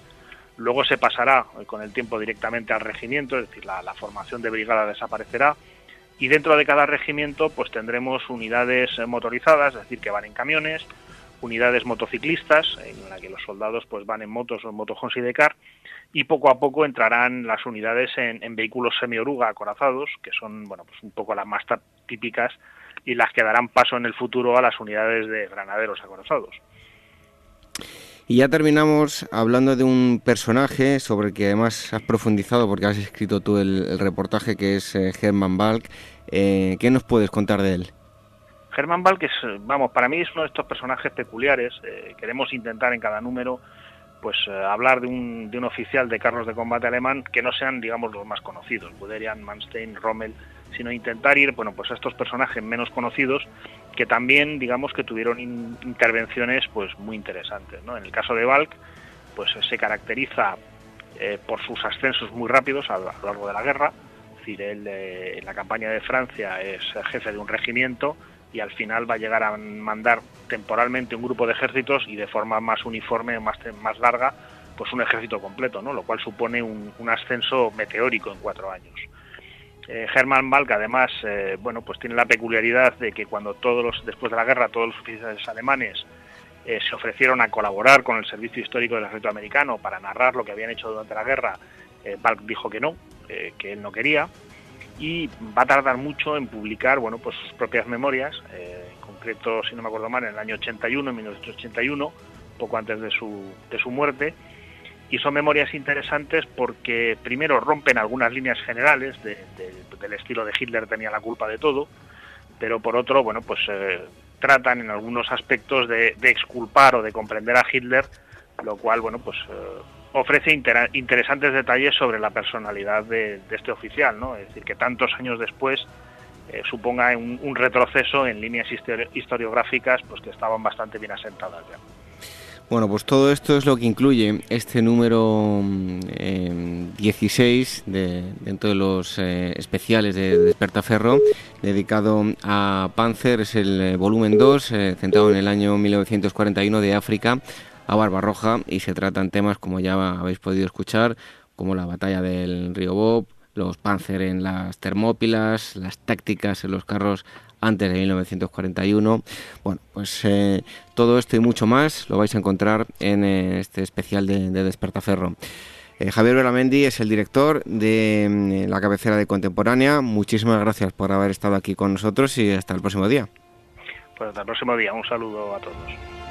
Luego se pasará eh, con el tiempo directamente al regimiento, es decir, la, la, formación de brigada desaparecerá. Y dentro de cada regimiento, pues tendremos unidades motorizadas, es decir, que van en camiones, unidades motociclistas, en la que los soldados pues van en motos o en motohomes y de car, y poco a poco entrarán las unidades en, vehículos semi-oruga acorazados, que son bueno pues un poco las más típicas y las que darán paso en el futuro a las unidades de granaderos acorazados. Y ya terminamos hablando de un personaje sobre el que además has profundizado porque has escrito tú el, reportaje que es eh, Hermann Balk. Eh, ¿Qué nos puedes contar de él? Hermann Balk es, vamos, para mí es uno de estos personajes peculiares. Eh, queremos intentar en cada número pues eh, hablar de un, de un oficial de carros de combate alemán que no sean, digamos, los más conocidos, Guderian, Manstein, Rommel, sino intentar ir, bueno, pues a estos personajes menos conocidos que también, digamos, que tuvieron intervenciones, pues muy interesantes, ¿no? En el caso de Balk, pues se caracteriza eh, por sus ascensos muy rápidos a lo largo de la guerra, es él en la campaña de Francia es jefe de un regimiento y al final va a llegar a mandar temporalmente un grupo de ejércitos y de forma más uniforme, más, más larga, pues un ejército completo, ¿no? lo cual supone un, ascenso meteórico en cuatro años. Eh, Balk además eh, bueno pues tiene la peculiaridad de que cuando todos los después de la guerra todos los oficiales alemanes eh, se ofrecieron a colaborar con el servicio histórico del ejército americano para narrar lo que habían hecho durante la guerra Balk dijo que no que él no quería y va a tardar mucho en publicar bueno pues sus propias memorias eh, en concreto si no me acuerdo mal en el año 81 en 1981 poco antes de su, de su muerte. Y son memorias interesantes porque primero rompen algunas líneas generales del estilo de Hitler tenía la culpa de todo pero por otro bueno pues eh, tratan en algunos aspectos de, de, exculpar o de comprender a Hitler lo cual bueno pues eh, ofrece interesantes detalles sobre la personalidad de, este oficial, ¿no? Es decir, que tantos años después eh, suponga un, retroceso en líneas historiográficas pues que estaban bastante bien asentadas ya. Bueno, pues todo esto es lo que incluye este número 16 mm, de, dentro de los eh, especiales de Despertaferro, dedicado a Panzer, es el eh, volumen 2, centrado en el año 1941 de África, a Barbarroja y se tratan temas como ya habéis podido escuchar, como la batalla del río Bob, los Panzer en las Termópilas, las tácticas en los carros antes de 1941. Bueno, pues eh, todo esto y mucho más lo vais a encontrar en eh, este especial de, Despertaferro. Eh, Javier Belamendi es el director de mm, la cabecera de Contemporánea. Muchísimas gracias por haber estado aquí con nosotros y hasta el próximo día. Pues hasta el próximo día. Un saludo a todos.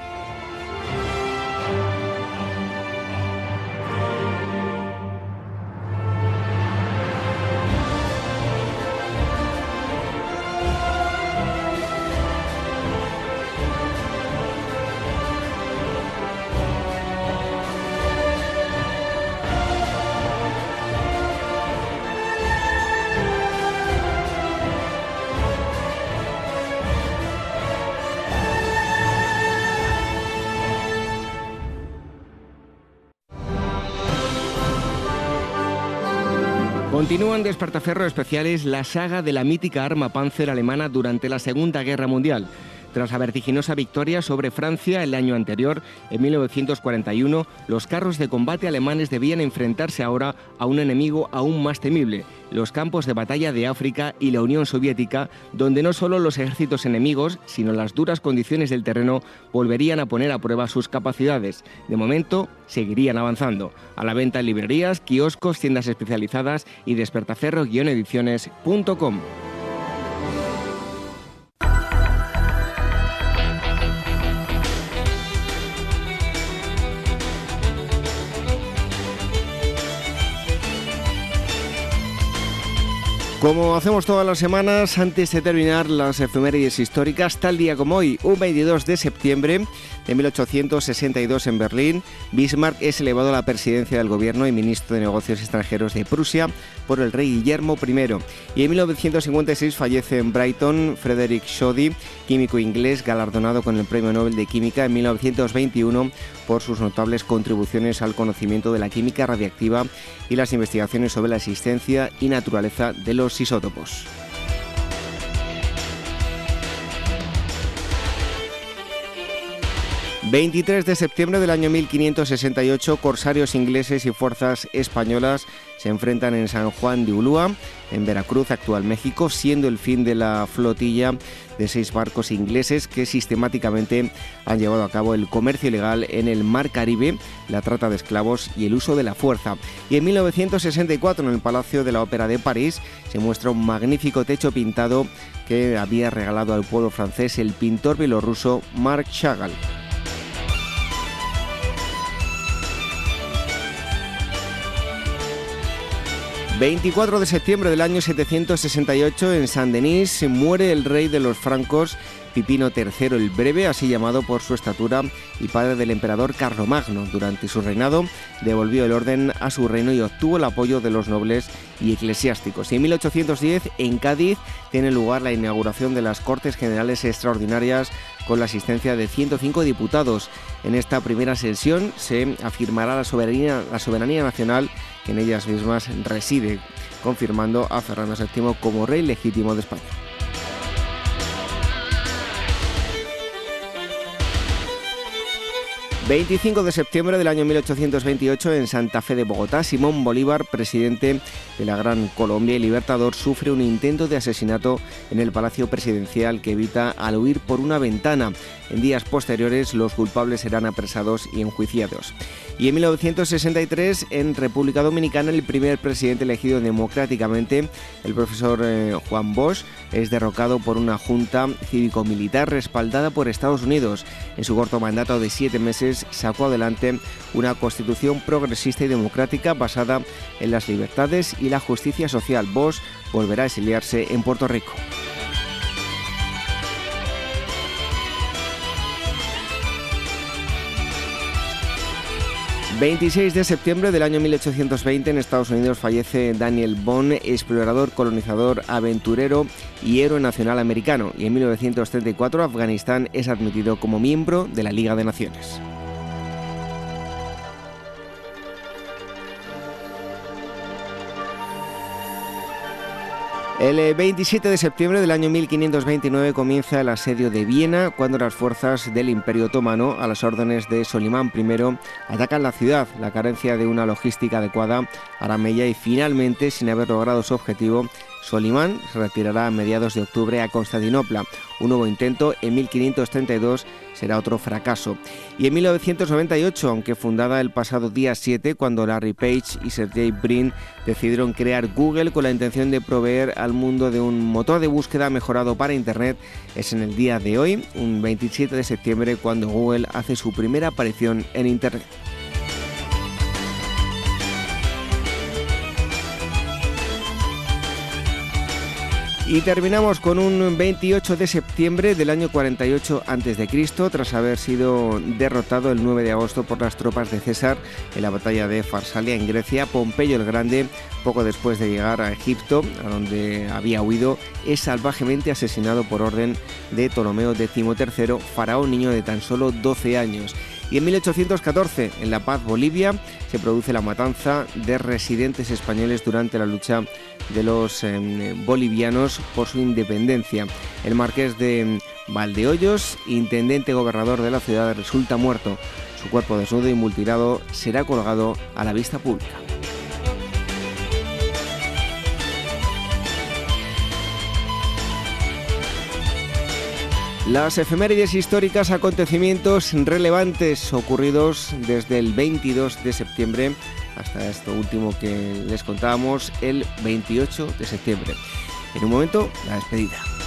Continúan Despertaferro especiales la saga de la mítica arma Panzer alemana durante la Segunda Guerra Mundial. Tras la vertiginosa victoria sobre Francia el año anterior, en 1941, los carros de combate alemanes debían enfrentarse ahora a un enemigo aún más temible, los campos de batalla de África y la Unión Soviética, donde no solo los ejércitos enemigos, sino las duras condiciones del terreno volverían a poner a prueba sus capacidades. De momento, seguirían avanzando. A la venta en librerías, kioscos, tiendas especializadas y despertaferro-ediciones.com. Como hacemos todas las semanas, antes de terminar las efemérides históricas, tal día como hoy, un 22 de septiembre de 1862 en Berlín, Bismarck es elevado a la presidencia del gobierno y ministro de Negocios Extranjeros de Prusia por el rey Guillermo I. Y en 1956 fallece en Brighton Frederick Soddy, químico inglés galardonado con el Premio Nobel de Química en 1921 por sus notables contribuciones al conocimiento de la química radiactiva y las investigaciones sobre la existencia y naturaleza de los isótopos. 23 de septiembre del año 1568, corsarios ingleses y fuerzas españolas se enfrentan en San Juan de Ulúa, en Veracruz, actual México, siendo el fin de la flotilla de seis barcos ingleses que sistemáticamente han llevado a cabo el comercio ilegal en el Mar Caribe, la trata de esclavos y el uso de la fuerza. Y en 1964, en el Palacio de la Ópera de París, se muestra un magnífico techo pintado que había regalado al pueblo francés el pintor bielorruso Marc Chagall. 24 de septiembre del año 768 en Saint-Denis muere el rey de los francos Pipino III el Breve, así llamado por su estatura y padre del emperador Carlomagno. Durante su reinado devolvió el orden a su reino y obtuvo el apoyo de los nobles y eclesiásticos. Y en 1810, en Cádiz, tiene lugar la inauguración de las Cortes Generales Extraordinarias con la asistencia de 105 diputados. En esta primera sesión se afirmará la soberanía, la soberanía nacional que en ellas mismas reside, confirmando a Fernando VII como rey legítimo de España. 25 de septiembre del año 1828 en Santa Fe de Bogotá, Simón Bolívar, presidente de la Gran Colombia y Libertador, sufre un intento de asesinato en el Palacio Presidencial que evita al huir por una ventana. En días posteriores los culpables serán apresados y enjuiciados. Y en 1963, en República Dominicana, el primer presidente elegido democráticamente, el profesor eh, Juan Bosch, es derrocado por una junta cívico-militar respaldada por Estados Unidos. En su corto mandato de siete meses sacó adelante una constitución progresista y democrática basada en las libertades y la justicia social. Bosch volverá a exiliarse en Puerto Rico. 26 de septiembre del año 1820 en Estados Unidos fallece Daniel Bond, explorador, colonizador, aventurero y héroe nacional americano. Y en 1934 Afganistán es admitido como miembro de la Liga de Naciones. El 27 eh, de septiembre del año 1529 comienza el asedio de Viena cuando las fuerzas del Imperio Otomano, a las órdenes de Solimán I, atacan la ciudad. La carencia de una logística adecuada hará mella y finalmente, sin haber logrado su objetivo, Solimán se retirará a mediados de octubre a Constantinopla. Un nuevo intento en 1532 será otro fracaso. Y en 1998, aunque fundada el pasado día 7, cuando Larry Page y Sergey Brin decidieron crear Google con la intención de proveer al mundo de un motor de búsqueda mejorado para Internet, es en el día de hoy, un 27 de septiembre, cuando Google hace su primera aparición en Internet. Y terminamos con un 28 de septiembre del año 48 a.C., tras haber sido derrotado el 9 de agosto por las tropas de César en la batalla de Farsalia en Grecia. Pompeyo el Grande, poco después de llegar a Egipto, a donde había huido, es salvajemente asesinado por orden de Ptolomeo XIII, faraón niño de tan solo 12 años. Y en 1814, en La Paz, Bolivia, se produce la matanza de residentes españoles durante la lucha de los em, bolivianos por su independencia. El marqués de Valdehoyos, intendente gobernador de la ciudad, resulta muerto. Su cuerpo desnudo y mutilado será colgado a la vista pública. Las efemérides históricas, acontecimientos relevantes ocurridos desde el 22 de septiembre hasta esto último que les contábamos el 28 de septiembre. En un momento, la despedida.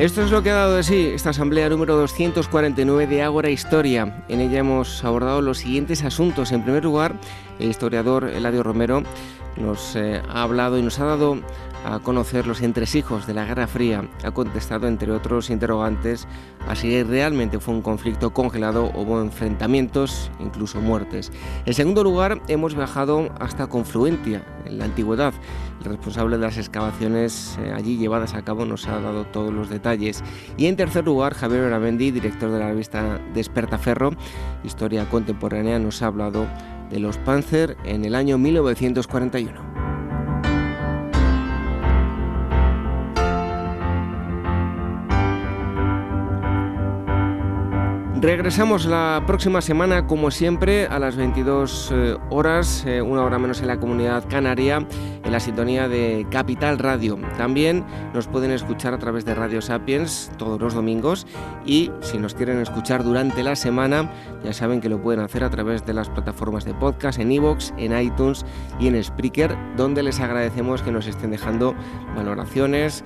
Esto es lo que ha dado de sí esta asamblea número 249 de Ágora Historia. En ella hemos abordado los siguientes asuntos. En primer lugar, el historiador Eladio Romero nos eh, ha hablado y nos ha dado a conocer los entresijos de la Guerra Fría. Ha contestado, entre otros interrogantes, a si realmente fue un conflicto congelado, hubo enfrentamientos, incluso muertes. En segundo lugar, hemos viajado hasta Confluentia, en la antigüedad. El responsable de las excavaciones eh, allí llevadas a cabo nos ha dado todos los detalles. Y en tercer lugar, Javier Oramendi, director de la revista Despertaferro, Historia Contemporánea, nos ha hablado de los Panzer en el año 1941. Regresamos la próxima semana, como siempre, a las 22 eh, horas, eh, una hora menos en la comunidad canaria, en la sintonía de Capital Radio. También nos pueden escuchar a través de Radio Sapiens todos los domingos y si nos quieren escuchar durante la semana, ya saben que lo pueden hacer a través de las plataformas de podcast, en iVoox, en iTunes y en Spreaker, donde les agradecemos que nos estén dejando valoraciones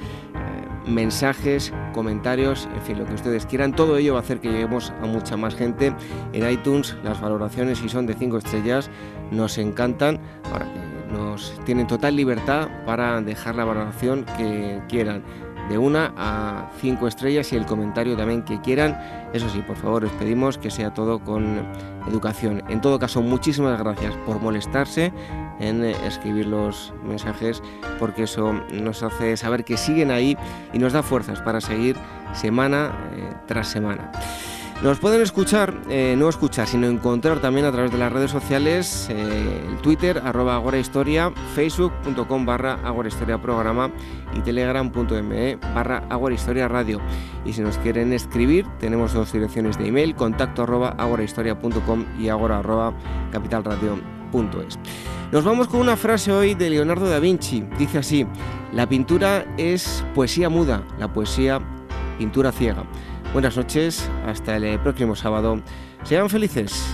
mensajes, comentarios, en fin, lo que ustedes quieran. Todo ello va a hacer que lleguemos a mucha más gente. En iTunes las valoraciones, si son de 5 estrellas, nos encantan. Ahora, nos tienen total libertad para dejar la valoración que quieran de una a cinco estrellas y el comentario también que quieran. Eso sí, por favor, os pedimos que sea todo con educación. En todo caso, muchísimas gracias por molestarse en escribir los mensajes porque eso nos hace saber que siguen ahí y nos da fuerzas para seguir semana eh, tras semana. Nos pueden escuchar, eh, no escuchar, sino encontrar también a través de las redes sociales, eh, el Twitter, arroba agorahistoria, facebook.com barra agorahistoria programa y telegram.me barra agorahistoria radio. Y si nos quieren escribir, tenemos dos direcciones de email, contacto arroba agorahistoria.com y agora arroba capitalradio.es. Nos vamos con una frase hoy de Leonardo da Vinci. Dice así, la pintura es poesía muda, la poesía pintura ciega. Buenas noches, hasta el próximo sábado. Sean felices.